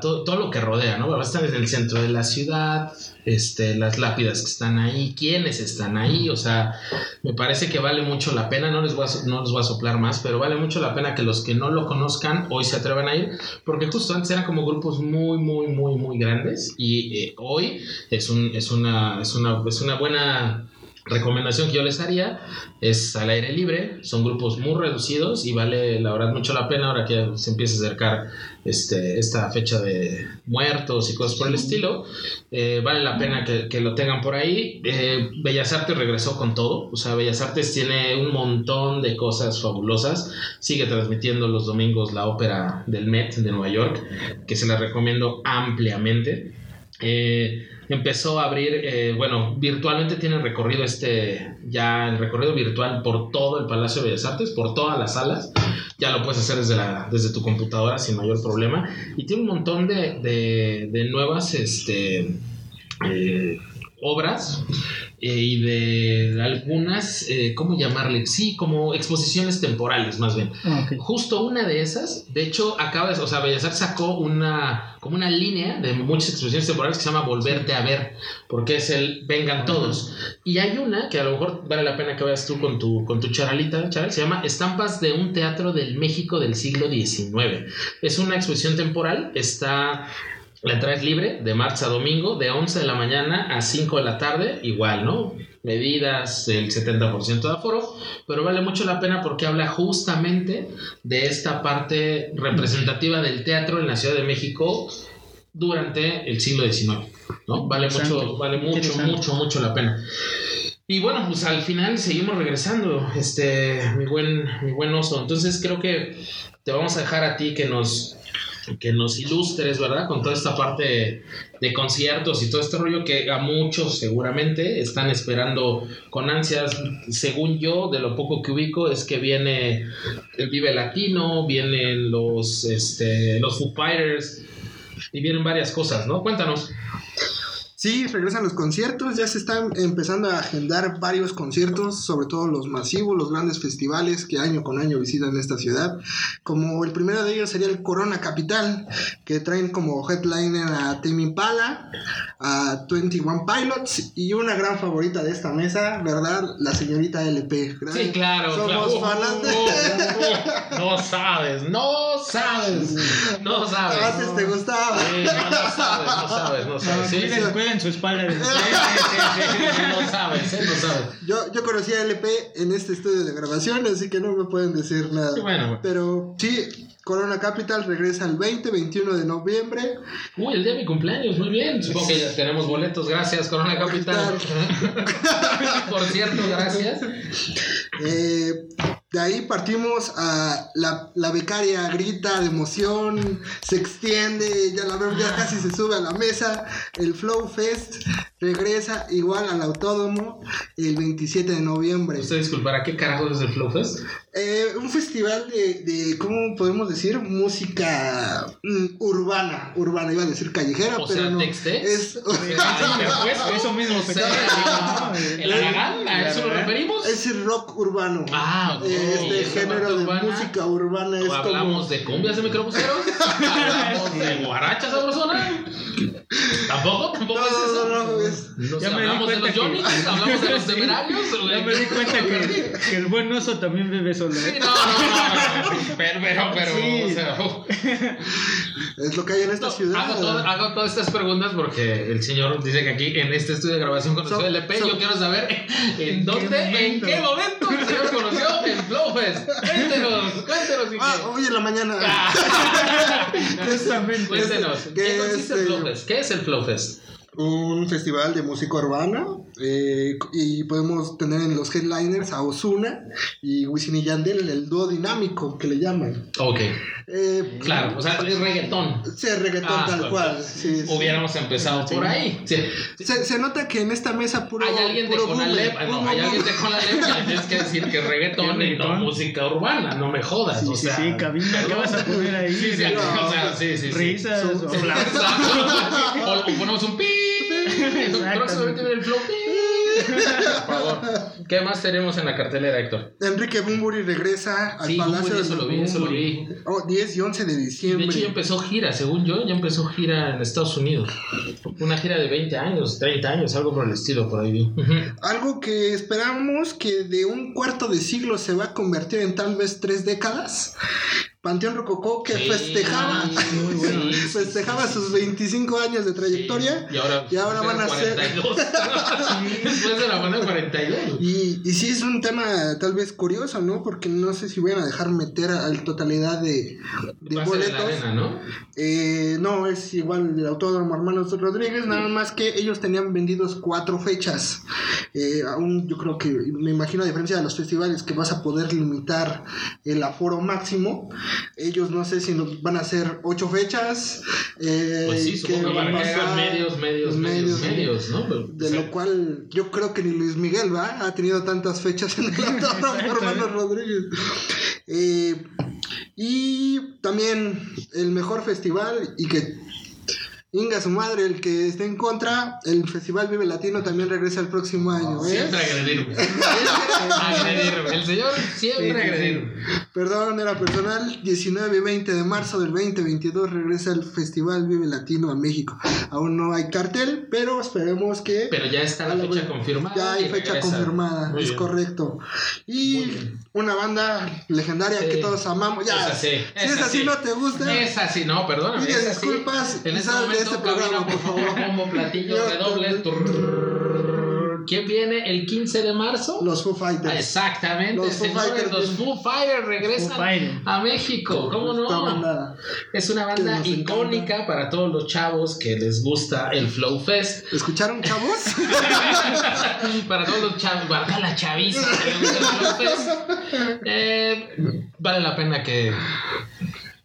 todo, lo que rodea, ¿no? Están en el centro de la ciudad, este, las lápidas que están ahí, quiénes están ahí, o sea, me parece que vale mucho la pena, no les, voy a, no les voy a soplar más, pero vale mucho la pena que los que no lo conozcan hoy se atrevan a ir, porque justo antes eran como grupos muy, muy, muy, muy grandes y eh, hoy es, un, es, una, es, una, es una buena recomendación que yo les haría es al aire libre, son grupos muy reducidos y vale la verdad mucho la pena ahora que se empieza a acercar este, esta fecha de muertos y cosas por el estilo, eh, vale la pena que, que lo tengan por ahí. Eh, Bellas Artes regresó con todo, o sea, Bellas Artes tiene un montón de cosas fabulosas, sigue transmitiendo los domingos la ópera del Met de Nueva York, que se la recomiendo ampliamente. Eh, empezó a abrir, eh, bueno, virtualmente tiene recorrido este, ya el recorrido virtual por todo el Palacio de Bellas Artes, por todas las salas. Ya lo puedes hacer desde, la, desde tu computadora sin mayor problema. Y tiene un montón de, de, de nuevas este, eh, obras eh, y de algunas, eh, ¿cómo llamarle? Sí, como exposiciones temporales más bien. Ah, ok. Justo una de esas, de hecho, acaba de, o sea, Bellas Artes sacó una, como una línea de muchas exposiciones temporales que se llama Volverte a ver, porque es el Vengan Todos. Y hay una que a lo mejor vale la pena que veas tú con tu, con tu charalita, charal, se llama Estampas de un teatro del México del siglo XIX. Es una exposición temporal, está... La entrada es libre de martes a domingo, de 11 de la mañana a 5 de la tarde, igual, ¿no? Medidas del 70% de aforo, pero vale mucho la pena porque habla justamente de esta parte representativa del teatro en la Ciudad de México durante el siglo XIX, ¿no? Vale mucho, vale mucho, mucho, mucho la pena. Y bueno, pues al final seguimos regresando, este, mi buen, mi buen oso. Entonces creo que te vamos a dejar a ti que nos, que nos ilustres, ¿verdad? Con toda esta parte de conciertos y todo este rollo que a muchos seguramente están esperando con ansias. Según yo, de lo poco que ubico, es que viene el Vive Latino, vienen los, este, los Foo Fighters y vienen varias cosas, ¿no? Cuéntanos. Sí, regresan los conciertos, ya se están empezando a agendar varios conciertos, sobre todo los masivos, los grandes festivales que año con año visitan esta ciudad. Como el primero de ellos sería el Corona Capital, que traen como headliner a Tame Impala, a 21 Pilots y una gran favorita de esta mesa, ¿verdad? La señorita LP. ¿verdad? Sí, claro. Somos claro. fanas de... Uh, uh, uh, no sabes, no sabes, no sabes. Antes te gustaba. Sí, no, no sabes, no sabes, no sabes. Sí, cuiden, cuiden su espalda. de- sí, sí, sí, sí, no sabes, eh, no sabes. Yo, yo conocí a LP en este estudio de grabación, así que no me pueden decir nada. Bueno. Pero sí, Corona Capital regresa el 20, 21 de noviembre. Uy, el día de mi cumpleaños, muy bien. Supongo que ya tenemos boletos, gracias, Corona Capital. Por cierto, gracias. Eh, de ahí partimos a la, la becaria grita de emoción, se extiende, ya la vemos, ya casi se sube a la mesa. El Flow Fest regresa igual al autódromo el 27 de noviembre. Usted disculpará, ¿qué carajos es el Flow Fest? Eh, un festival de, de, ¿cómo podemos decir? Música mm, urbana, urbana, iba a decir callejera, O pero sea, no. Es, Eso mismo, ¿El Aragán? ¿A eso nos referimos? Es el rock urbano. Ah, ok. Eh, Este ¿Es género de urbana? música urbana es ¿O hablamos como... de cumbias de microbuseros? ¿Hablamos de guarachas sabrosona? ¿Tampoco? ¿Tampoco No, es eso? no, no, es... Ya me di ¿Hablamos de los cuenta que- Johnny? ¿Hablamos de los temerarios? Ya me di cuenta que, que el buen oso también bebe solo. Sí, ¿eh? no, no, no, no, pero, pero, pero, Sí. o sea, Es lo que hay en esta No, ciudad. hago, todo- hago todas estas preguntas porque el señor dice que aquí en este estudio de grabación conoció So- el so- yo quiero saber en ¿En dónde, en qué momento el señor conoció el Flowfest. Cuéntenos, cuéntenos. Ah, hoy en la mañana. Justamente. Cuéntenos, ¿qué consiste el este- Flowfest? ¿Qué es el Flowfest? un festival de música urbana eh, y podemos tener en los headliners a Osuna y Wisin y Yandel, el dúo dinámico que le llaman. Ok, Eh, claro, o sea, es reggaetón. Sí, reggaetón Ah, tal cual. sí, sí. Hubiéramos empezado por ahí. Sí. Se, se nota que en esta mesa puro. Hay alguien de puro Conalep, boomer, ah, no, puro hay alguien de Conalep que tienes que decir que es reggaetón y no música urbana, no me jodas. Sí, o sí, sea, sí, cabina, ¿qué vas a poner ahí? Sí, sí, No, o sea, sí, sí, sí. Risas o. O, o ponemos un pi. Próximamente viene el flow. pi. Por favor. ¿Qué más tenemos en la cartelera, Héctor? Enrique Bumburi regresa al Sí, Palacio Bumburi, de eso lo vi, eso lo vi. Oh, 10 y 11 de De diciembre. hecho, ya empezó gira, según yo, ya empezó gira en Estados Unidos. Una gira de 20 años, 30 años, algo por el estilo, por ahí vi. Algo que esperamos que de un cuarto de siglo se va a convertir en tal vez tres décadas. Panteón Rococó que Sí, festejaba, muy bueno. Sí, sí, festejaba sus 25 años de trayectoria. Y ahora, Y ahora van a ser- 42. Después de la banda 42. Y, y sí es un tema tal vez curioso, ¿no? Porque no sé si van a dejar meter a la totalidad de, de Va a ser en la boletos. arena, ¿no? Eh, no, es igual el Autódromo Hermanos Rodríguez, nada más que ellos tenían vendidos cuatro fechas. Eh, aún yo creo que, me imagino a diferencia de los festivales que vas a poder limitar el aforo máximo, ellos no sé si nos van a hacer ocho fechas. eh, Pues sí, que van a pasar, medios, medios, medios, medios, ¿no? Pero, De o sea, lo cual yo creo que ni Luis Miguel ¿va? ha tenido tantas fechas en el Hermanos ¿eh? Rodríguez. Eh, y también el mejor festival y que Inga su madre, el que esté en contra, el Festival Vive Latino también regresa el próximo año. ¿eh? Siempre agredirme. agredirme. El señor siempre Sí, agredirme. Perdón, era personal. 19 y 20 de marzo del 2022 regresa el Festival Vive Latino a México. Aún no hay cartel, pero esperemos que Pero ya está la Ah, fecha confirmada. Ya hay fecha regresa. confirmada, Muy es bien. correcto. Y una banda legendaria Sí. que todos amamos. Ya, Esa sí, si es así sí. no te gusta, Es así, no, perdóname. Pide es así. disculpas En y este programa, por favor. Como platillo Yo redoble. también. Turr. ¿Quién viene el 15 de marzo? los Foo Ah, Fighters. Exactamente, Los Foo señores, Fighters los. Foo Fighters regresan Foo Fighters. a México, ¿cómo no? banda. Es una banda icónica para todos los chavos que les gusta el Flow Fest. ¿Escucharon, chavos? para todos los chavos, para toda la chaviza que le gusta el Flow Fest. Eh, vale la pena que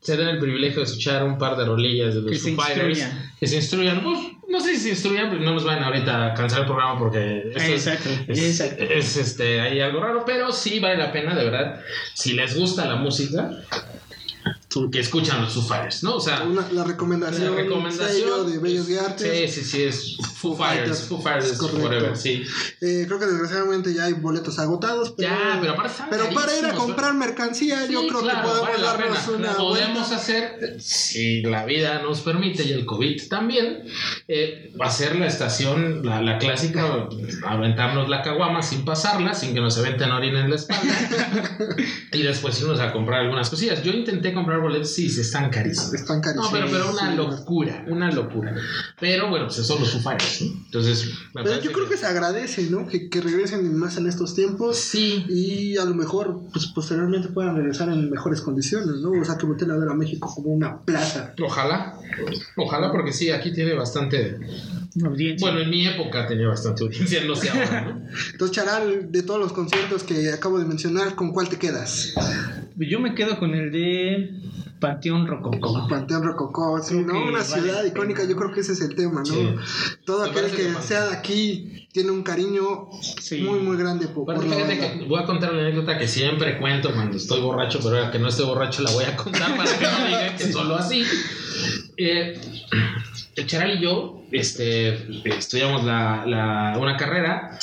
se den el privilegio de escuchar un par de rolillas de los Que se instruyan. Que se instruyan. Pues, no sé si se instruyan, pero no nos vayan ahorita a cansar el programa porque Exacto, es, exacto. es, este, hay algo raro, pero sí vale la pena, de verdad. Si les gusta la música, que escuchan los Foo Fighters, ¿no? O sea, Una- la recomendación, la recomendación de Bellos y Artes. Sí, sí, sí, es Foo Fighters, Foo Fighters, correcto. forever, sí. Eh, creo que desgraciadamente ya hay boletos agotados. Pero, Ya, pero están pero para ir a comprar mercancía, yo creo claro, que podemos vale darnos una Podemos vuelta. hacer, si la vida nos permite y el COVID también, eh, hacer la estación, la, la clásica, aventarnos la caguama sin pasarla, sin que nos aventen orina en la espalda y después irnos a comprar algunas cosillas. Yo intenté comprar boletos, sí, se están carísimos. Están No, carísimos. pero, pero una locura, una locura. Pero bueno, pues son los Foo Fighters, Entonces, me Pero yo creo que se agradece, ¿no? Que, que regresen más en estos tiempos. Sí, Y a lo mejor, pues posteriormente puedan regresar en mejores condiciones, ¿no? O sea, que volteen a ver a México como una plaza. ojalá, ojalá porque sí, aquí tiene bastante, Audiencia. bueno, en mi época tenía bastante audiencia, no sé ahora, ¿no? Entonces, Charal, de todos los conciertos que acabo de mencionar, ¿con cuál te quedas? Yo me quedo con el de Panteón Rococó. Panteón Rococó, sí, Creo ¿no? Una vale ciudad icónica, yo creo que ese es el tema, ¿no? Sí. Todo aquel que sea de aquí tiene un cariño Sí. muy, muy grande por, por la que voy a contar una anécdota que siempre cuento cuando estoy borracho, pero ahora que no estoy borracho la voy a contar para que no digan que solo así. Eh, el Charal y yo este, estudiamos la, la- una carrera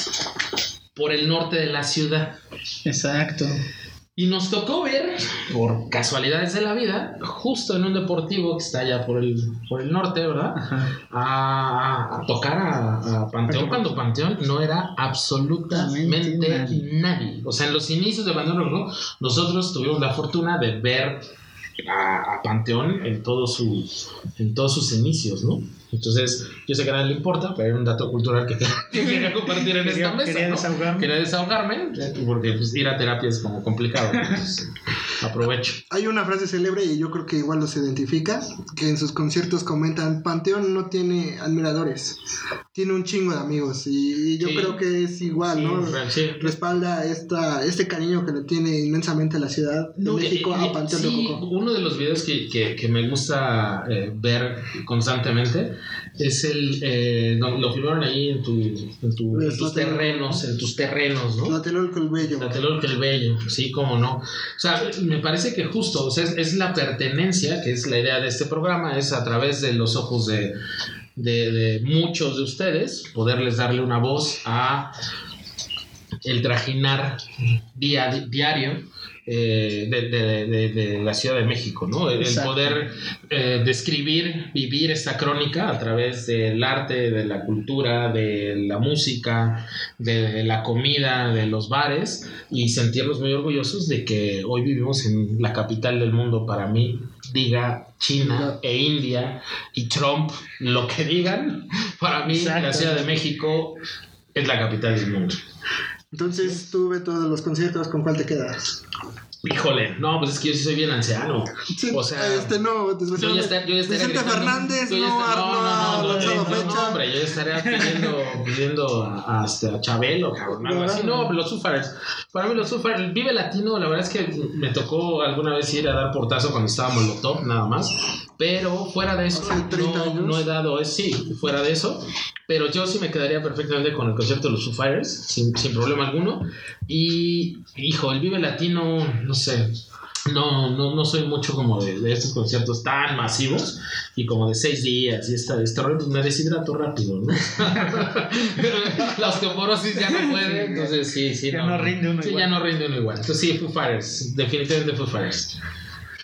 por el norte de la ciudad. Exacto. Y nos tocó ver, por casualidades de la vida, justo en un deportivo que está allá por el, por el norte, ¿verdad? A, a tocar a, a Panteón cuando Panteón no era absolutamente Nadie. nadie. O sea, en los inicios de Panteón Rojo, nosotros tuvimos la fortuna de ver a, a Panteón en, todo su, en todos sus inicios, ¿no? Entonces, yo sé que a nadie le importa, pero era un dato cultural que, que quería compartir en Quería- esta mesa. quería ¿no? desahogarme. Quería desahogarme, porque pues, ir a terapia es como complicado. entonces, aprovecho. Hay una frase célebre y yo creo que igual los identifica, que en sus conciertos comentan, Panteón no tiene admiradores, tiene un chingo de amigos y yo Sí. creo que es igual, ¿no? Sí. Respalda esta, este cariño que le tiene inmensamente la ciudad de No, México y- a Panteón sí, de Coco. uno de los videos que, que- que me gusta eh, ver constantemente es el eh, no, lo filmaron ahí en, tu, en, tu- en Es tus terrenos, en tus terrenos, ¿no? Tlatelolco el Bello. Tlatelolco el Bello, sí, cómo no. O sea, me parece que justo, o sea, es, es la pertenencia, que es la idea de este programa, es a través de los ojos de, de, de muchos de ustedes, poderles darle una voz a el trajinar diario eh, de, de- de- de la Ciudad de México, ¿no? El, poder eh, describir, vivir esta crónica a través del arte, de la cultura, de la música, de la comida, de los bares y sentirnos muy orgullosos de que hoy vivimos en la capital del mundo para mí. Diga China e India y Trump, lo que digan, para mí la. Ciudad de México es la capital del mundo. Entonces tú ves todos los conciertos, ¿con cuál te quedas? Híjole, no, pues es que yo sí soy bien anciano. Sí, O sea, este no, Yo ya estar- yo ya estaría Vicente gritando. Fernández Yo ya no, estar- no no, lanzado no, fecha. no, hombre, yo ya estaría pidiendo, pidiendo a, a, este, a Chabelo, cabrón, algo así. No, los Fighters. Para mí los el Vive Latino, la verdad es que me tocó alguna vez ir a dar portazo cuando estaba Molotov, nada más. Pero fuera de eso, Hace 30 no, no he dado, es, sí, fuera de eso. Pero yo sí me quedaría perfectamente con el concierto de los Foo Fighters, sin, sin problema alguno. Y, hijo, el Vive Latino, no sé, no, no, no soy mucho como de, de estos conciertos tan masivos y como de seis días y esta, rollo, pues me deshidrato rápido, ¿no? La osteoporosis ya no puede, entonces sí, sí. Ya no rinde uno Sí, igual. ya no rinde uno igual. Entonces sí, Foo Fighters, definitivamente Foo Fighters.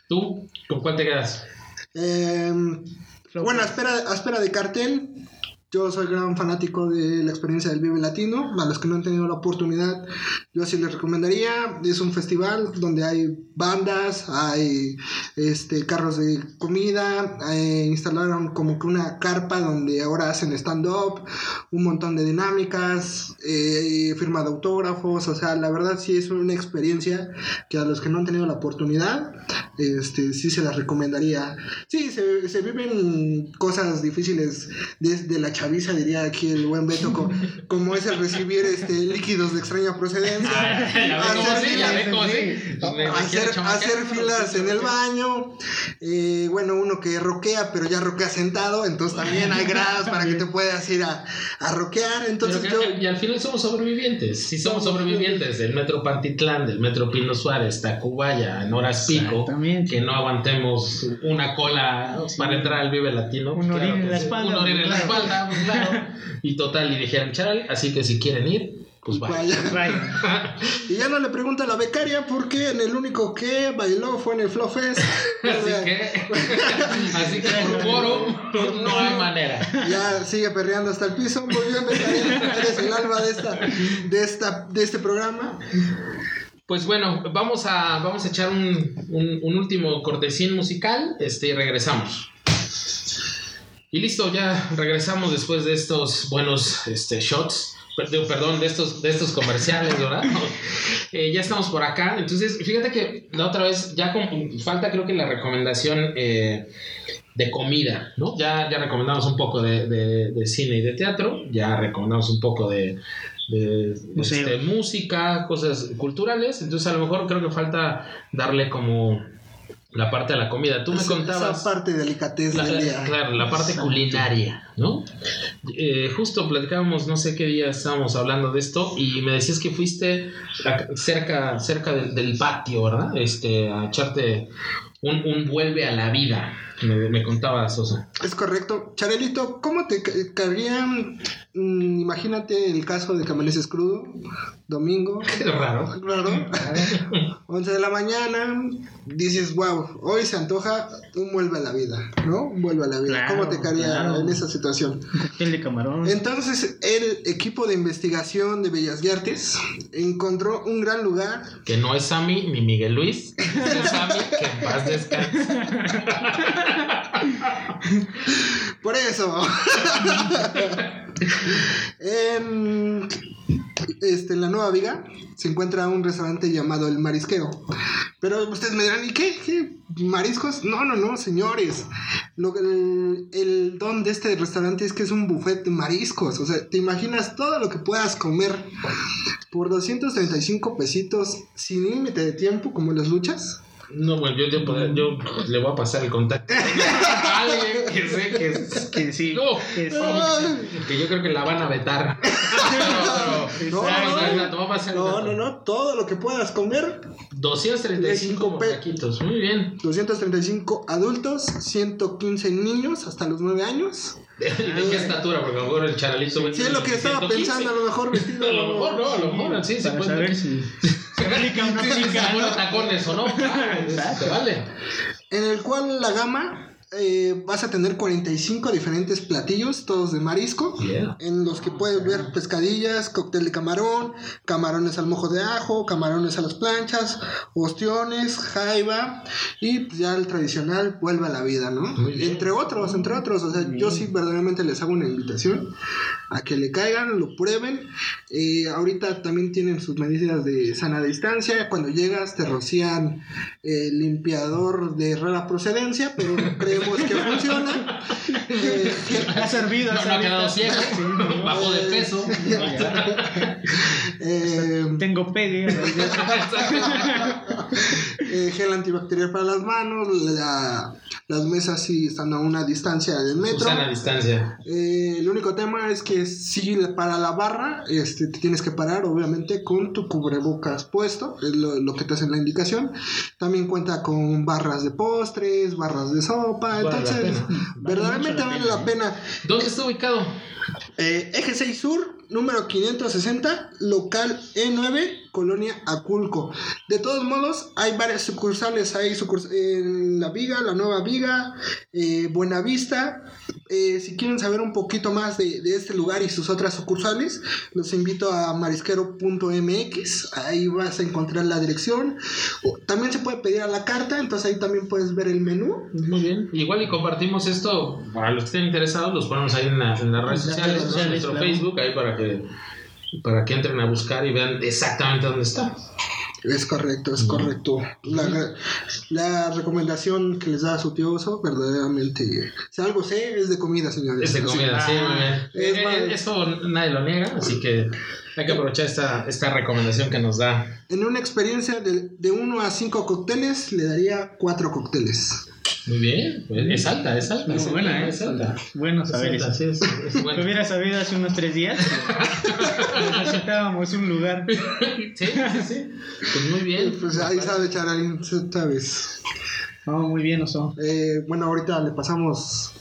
¿Tú con cuál te quedas? Eh, bueno, a espera, a espera de cartel. Yo soy gran fanático de la experiencia del Vive Latino. A los que no han tenido la oportunidad, yo sí les recomendaría. Es un festival donde hay bandas, hay este, carros de comida. eh, instalaron como que una carpa donde ahora hacen stand-up, un montón de dinámicas, eh, firma de autógrafos. O sea, la verdad sí es una experiencia que a los que no han tenido la oportunidad, este, sí se las recomendaría. Sí, se, se viven cosas difíciles desde la chaviza, diría aquí el buen Beto, co- como es el recibir este, líquidos de extraña procedencia, cómo hacer filas en el baño, eh, bueno, uno que roquea, pero ya roquea sentado, entonces también hay grados para que te puedas ir a, a roquear, entonces yo... y al final somos sobrevivientes. Sí, somos Somos sobrevivientes del Metro Pantitlán, del Metro Pino Suárez, Tacubaya, en horas pico. Exactamente. Que no aguantemos una cola para entrar al Vive Latino. Un orín en la sí. espalda, Un orín en la claro. espalda, pues, claro. Y total, y dijeron, charal, así que si quieren ir, pues vaya. Vaya. Vaya. Y ya no le pregunta a la becaria porque en el único que bailó fue en el Flow Fest. Así que, así que por pues, no hay manera. Ya sigue perreando hasta el piso. Muy bien, becaria. Eres el alma de, esta, de, esta, de este programa. Pues bueno, vamos a, vamos a echar un, un- un último cortesín musical este, y regresamos. Y listo, ya regresamos después de estos buenos este, shots. Perdón, de estos, de estos comerciales, ¿verdad? Eh, ya estamos por acá. Entonces, fíjate que la otra vez, ya con- falta creo que la recomendación eh, de comida, ¿no? Ya, ya recomendamos un poco de, de- de cine y de teatro, ya recomendamos un poco de, de, este, música, cosas culturales. Entonces, a lo mejor creo que falta darle como la parte de la comida. Tú me contabas. Esa parte delicatez La- del día. claro, la parte Exacto. culinaria, ¿no? Eh, justo platicábamos, no sé qué día estábamos hablando de esto, y me decías que fuiste cerca, cerca del, del patio, ¿verdad? Este, a echarte un, un vuelve a la vida, me, me contaba Sosa. Es correcto. Charelito, ¿cómo te ca- caerían? mm, imagínate el caso de que amaneces crudo, domingo, Qué raro. claro, 11 de la mañana, dices, wow, hoy se antoja un vuelve a la vida, ¿no? Un vuelve a la vida. Claro, ¿Cómo te caería claro. en esa situación? Cóctel de camarón. Entonces, el equipo de investigación de Bellas Artes encontró un gran lugar Que no es Sammy ni Miguel Luis, es Sammy que en paz descanse. Por eso. en, este, en la Nueva Viga se encuentra un restaurante llamado El Marisqueo. Pero ustedes me dirán, ¿y qué? ¿Qué? ¿Mariscos? No, no, no, señores. Lo, el, el don de este restaurante es que es un buffet de mariscos. O sea, te imaginas todo lo que puedas comer por 235 pesitos sin límite de tiempo, como las luchas. No, bueno, yo, yo, yo le voy a pasar el contacto. Alguien que sé que, Que sí. No. Que sí. Que yo creo que la van a vetar. No, no, No, no, todo lo que puedas comer 235 pe- taquitos. Muy bien. 235 adultos, 115 niños hasta los 9 años. ¿Y de qué estatura? Porque a lo mejor el charalito. Sí, es lo que estaba 115. pensando, a lo mejor vestido. A lo mejor no, a lo mejor sí, se puede. saber si se aplica ¿no? pone tacones o no. Exacto. Se vale. En el cual la gama eh, vas a tener 45 diferentes platillos, todos de marisco. En los que puedes ver pescadillas, cóctel de camarón, camarones al mojo de ajo, camarones a las planchas, ostiones, jaiba y pues ya el tradicional vuelve a la vida, ¿no? Entre otros, entre otros. O sea, yo sí verdaderamente les hago una invitación a que le caigan, lo prueben. Eh, ahorita también tienen sus medidas de sana distancia. Cuando llegas te rocían eh, limpiador de rara procedencia, pero creemos que funciona. Eh, Ha servido, No, ha no ha quedado servido. ciego. Sí, no. Bajo de peso. eh, Tengo pegue. eh, gel antibacterial para las manos, la- las mesas sí están a una distancia del metro. Susana a distancia. Eh, el único tema es que si para la barra este, te tienes que parar, obviamente, con tu cubrebocas puesto, es lo, lo que te hace la indicación. También cuenta con barras de postres, barras de sopa, Vale entonces verdaderamente Vale la pena. ¿Dónde está ubicado? Eh, Eje 6 Sur, número 560, local E9, Colonia Aculco. De todos modos, hay varias sucursales. Hay sucurs en La Viga, La Nueva Viga, eh, Buenavista. Eh, si quieren saber un poquito más de, de este lugar y sus otras sucursales, los invito a marisquero.mx. Ahí vas a encontrar la dirección. O- también se puede pedir a la carta, entonces ahí también puedes ver el menú. Muy bien. Igual y compartimos esto para los que estén interesados, los ponemos ahí en, la- en las redes sociales, en nuestro claro. Facebook, ahí para que para que entren a buscar y vean exactamente dónde está. Es correcto, es correcto. La, la recomendación que les da su tío oso, verdaderamente, si algo sé, es de comida, señores. Es de comida, sí, bien. Es Eh, eh, eso nadie lo niega, así que hay que aprovechar esta, esta recomendación que nos da. En una experiencia de, de 1 a 5 cócteles, le daría 4 cócteles. Muy bien, pues, es alta, es alta. Muy es buena, ¿eh? Es alta. Bueno Es saber alta, eso. sí, es, es hubiera sabido hace unos tres días. Necesitábamos un lugar. Sí, sí, sí. Pues muy bien. Pues ahí sabe, Charalín, sabes. No, muy bien, Oso. Eh, bueno, ahorita le pasamos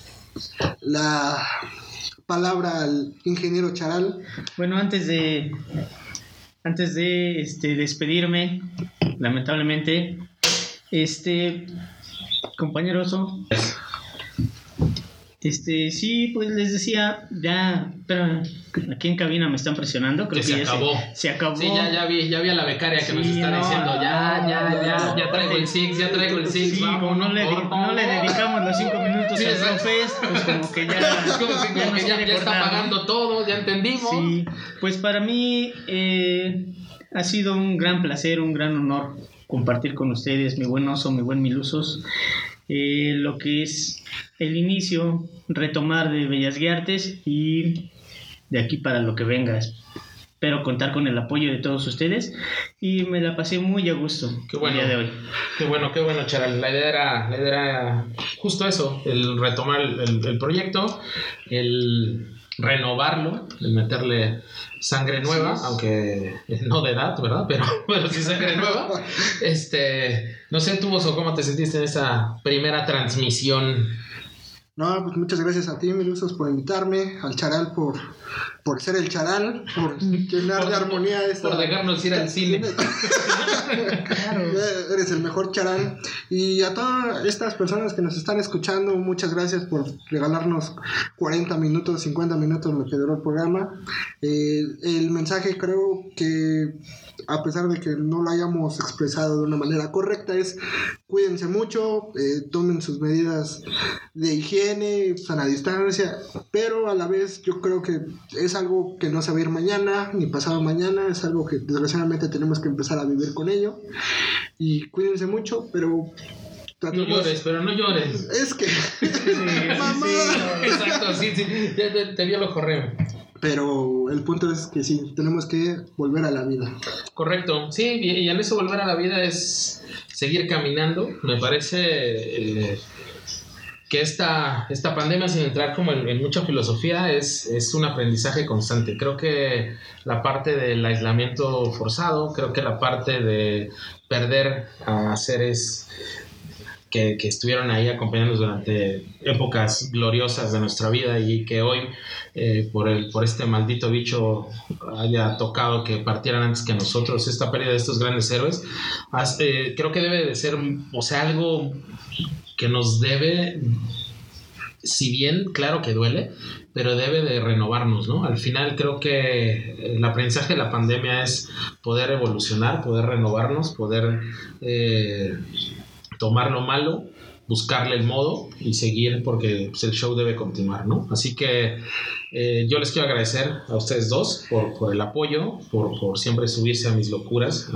la palabra al ingeniero Charal. Bueno, antes de antes de este, despedirme, lamentablemente, este compañero Oso, este sí, pues les decía, ya, pero aquí en cabina me están presionando, creo Que que, se ya acabó. Se, se acabó. Sí, ya, ya vi, ya vi a la becaria que nos está no, diciendo, ya, ya, ya, ya traigo el Six, ya traigo el Six. Sí, como no le, por no le dedicamos los cinco minutos Sí, al. Fest, pues como que ya, Es como que, como nos que ya, ya está pagando todo, ya entendimos. Sí, pues para mí eh, ha sido un gran placer, un gran honor compartir con ustedes, mi buen oso, mi buen Milusos, eh, lo que es el inicio, retomar de Bellas Guiartes y de aquí para lo que venga. Espero contar con el apoyo de todos ustedes y me la pasé muy a gusto Qué bueno. el día de hoy. Qué bueno, qué bueno, Charal. La idea era, la idea era justo eso, el retomar el, el- el proyecto, el renovarlo, meterle sangre nueva, aunque no de edad, ¿verdad? Pero, pero sí sangre nueva. Este, no sé tú, Oso, ¿cómo te sentiste en esta primera transmisión? No, pues muchas gracias a ti, Milusos, por invitarme, al Charal por por ser el charal, por llenar de armonía esta... Por dejarnos ir al cine. Claro. Eres el mejor charal. Y a todas estas personas que nos están escuchando, muchas gracias por regalarnos 40 minutos, 50 minutos lo que duró el programa. Eh, el mensaje creo que a pesar de que no lo hayamos expresado de una manera correcta es cuídense mucho, eh, tomen sus medidas de higiene, sana distancia, pero a la vez yo creo que es algo que no se va a ir mañana ni pasado mañana, es algo que desgraciadamente tenemos que empezar a vivir con ello y cuídense mucho, pero No llores, pero no llores. Es que Sí, sí, Mamá. sí, Exacto, sí, sí. Te, te, te lo correo. pero el punto es que sí, tenemos que volver a la vida. Correcto, sí, y, y en eso volver a la vida es seguir caminando. Me parece eh, que esta, esta pandemia, sin entrar como en, en mucha filosofía, es, es un aprendizaje constante. Creo que la parte del aislamiento forzado, creo que la parte de perder a seres que, que estuvieron ahí acompañándonos durante épocas gloriosas de nuestra vida y que hoy eh, por, el, por este maldito bicho haya tocado que partieran antes que nosotros, esta pérdida de estos grandes héroes, has- eh, creo que debe de ser, o sea, algo que nos debe, si bien claro que duele, pero debe de renovarnos, ¿no? Al final creo que el aprendizaje de la pandemia es poder evolucionar, poder renovarnos, poder eh, tomar lo malo, buscarle el modo y seguir porque pues, el show debe continuar, ¿no? Así que eh, yo les quiero agradecer a ustedes dos por, el apoyo, por, siempre subirse a mis locuras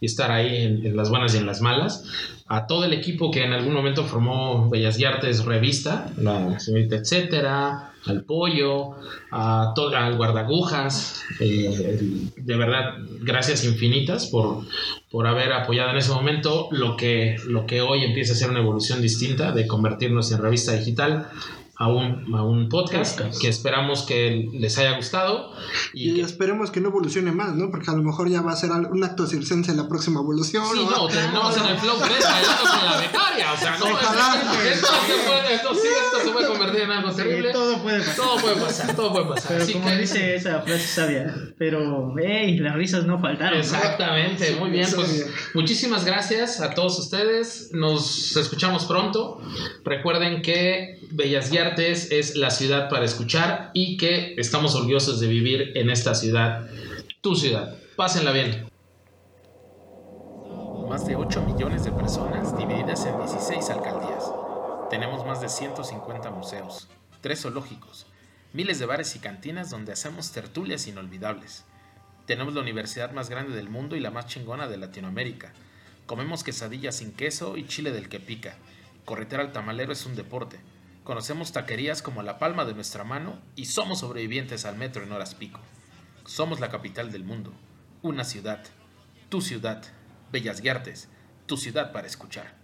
y estar ahí en las buenas y en las malas. A todo el equipo que en algún momento formó Bellas y Artes Revista, la señorita etcétera, al pollo, a todo, al guardagujas, eh, de verdad, gracias infinitas por, por haber apoyado en ese momento lo que, lo que hoy empieza a ser una evolución distinta de convertirnos en revista digital a un, a un podcast, que esperamos que les haya gustado y Y que- esperemos que no evolucione más, ¿no? Porque a lo mejor ya va a ser un acto circense en la próxima evolución. Sí, ¿no? no, terminamos en el flow 3 bailando con la becaria. O sea, no, Ojalá. esto, se puede, esto sí, esto se puede convertir en algo sí, terrible. todo puede pasar. Todo puede pasar, todo puede pasar. Pero Así como que- dice esa frase sabia, pero, hey, las risas no faltaron. ¿no? Exactamente, muy bien. Pues bien. muchísimas gracias a todos ustedes. Nos escuchamos pronto. Recuerden que Bellas y Es la ciudad para escuchar y que estamos orgullosos de vivir en esta ciudad, tu ciudad. Pásenla bien. Más de 8 millones de personas divididas en 16 alcaldías. Tenemos más de 150 museos, 3 zoológicos, miles de bares y cantinas donde hacemos tertulias inolvidables. Tenemos la universidad más grande del mundo y la más chingona de Latinoamérica. Comemos quesadillas sin queso y chile del que pica. Corretear al tamalero es un deporte. Conocemos taquerías como la palma de nuestra mano y somos sobrevivientes al metro en horas pico. Somos la capital del mundo. Una ciudad. Tu ciudad. Bellas y Artes. Tu ciudad para escuchar.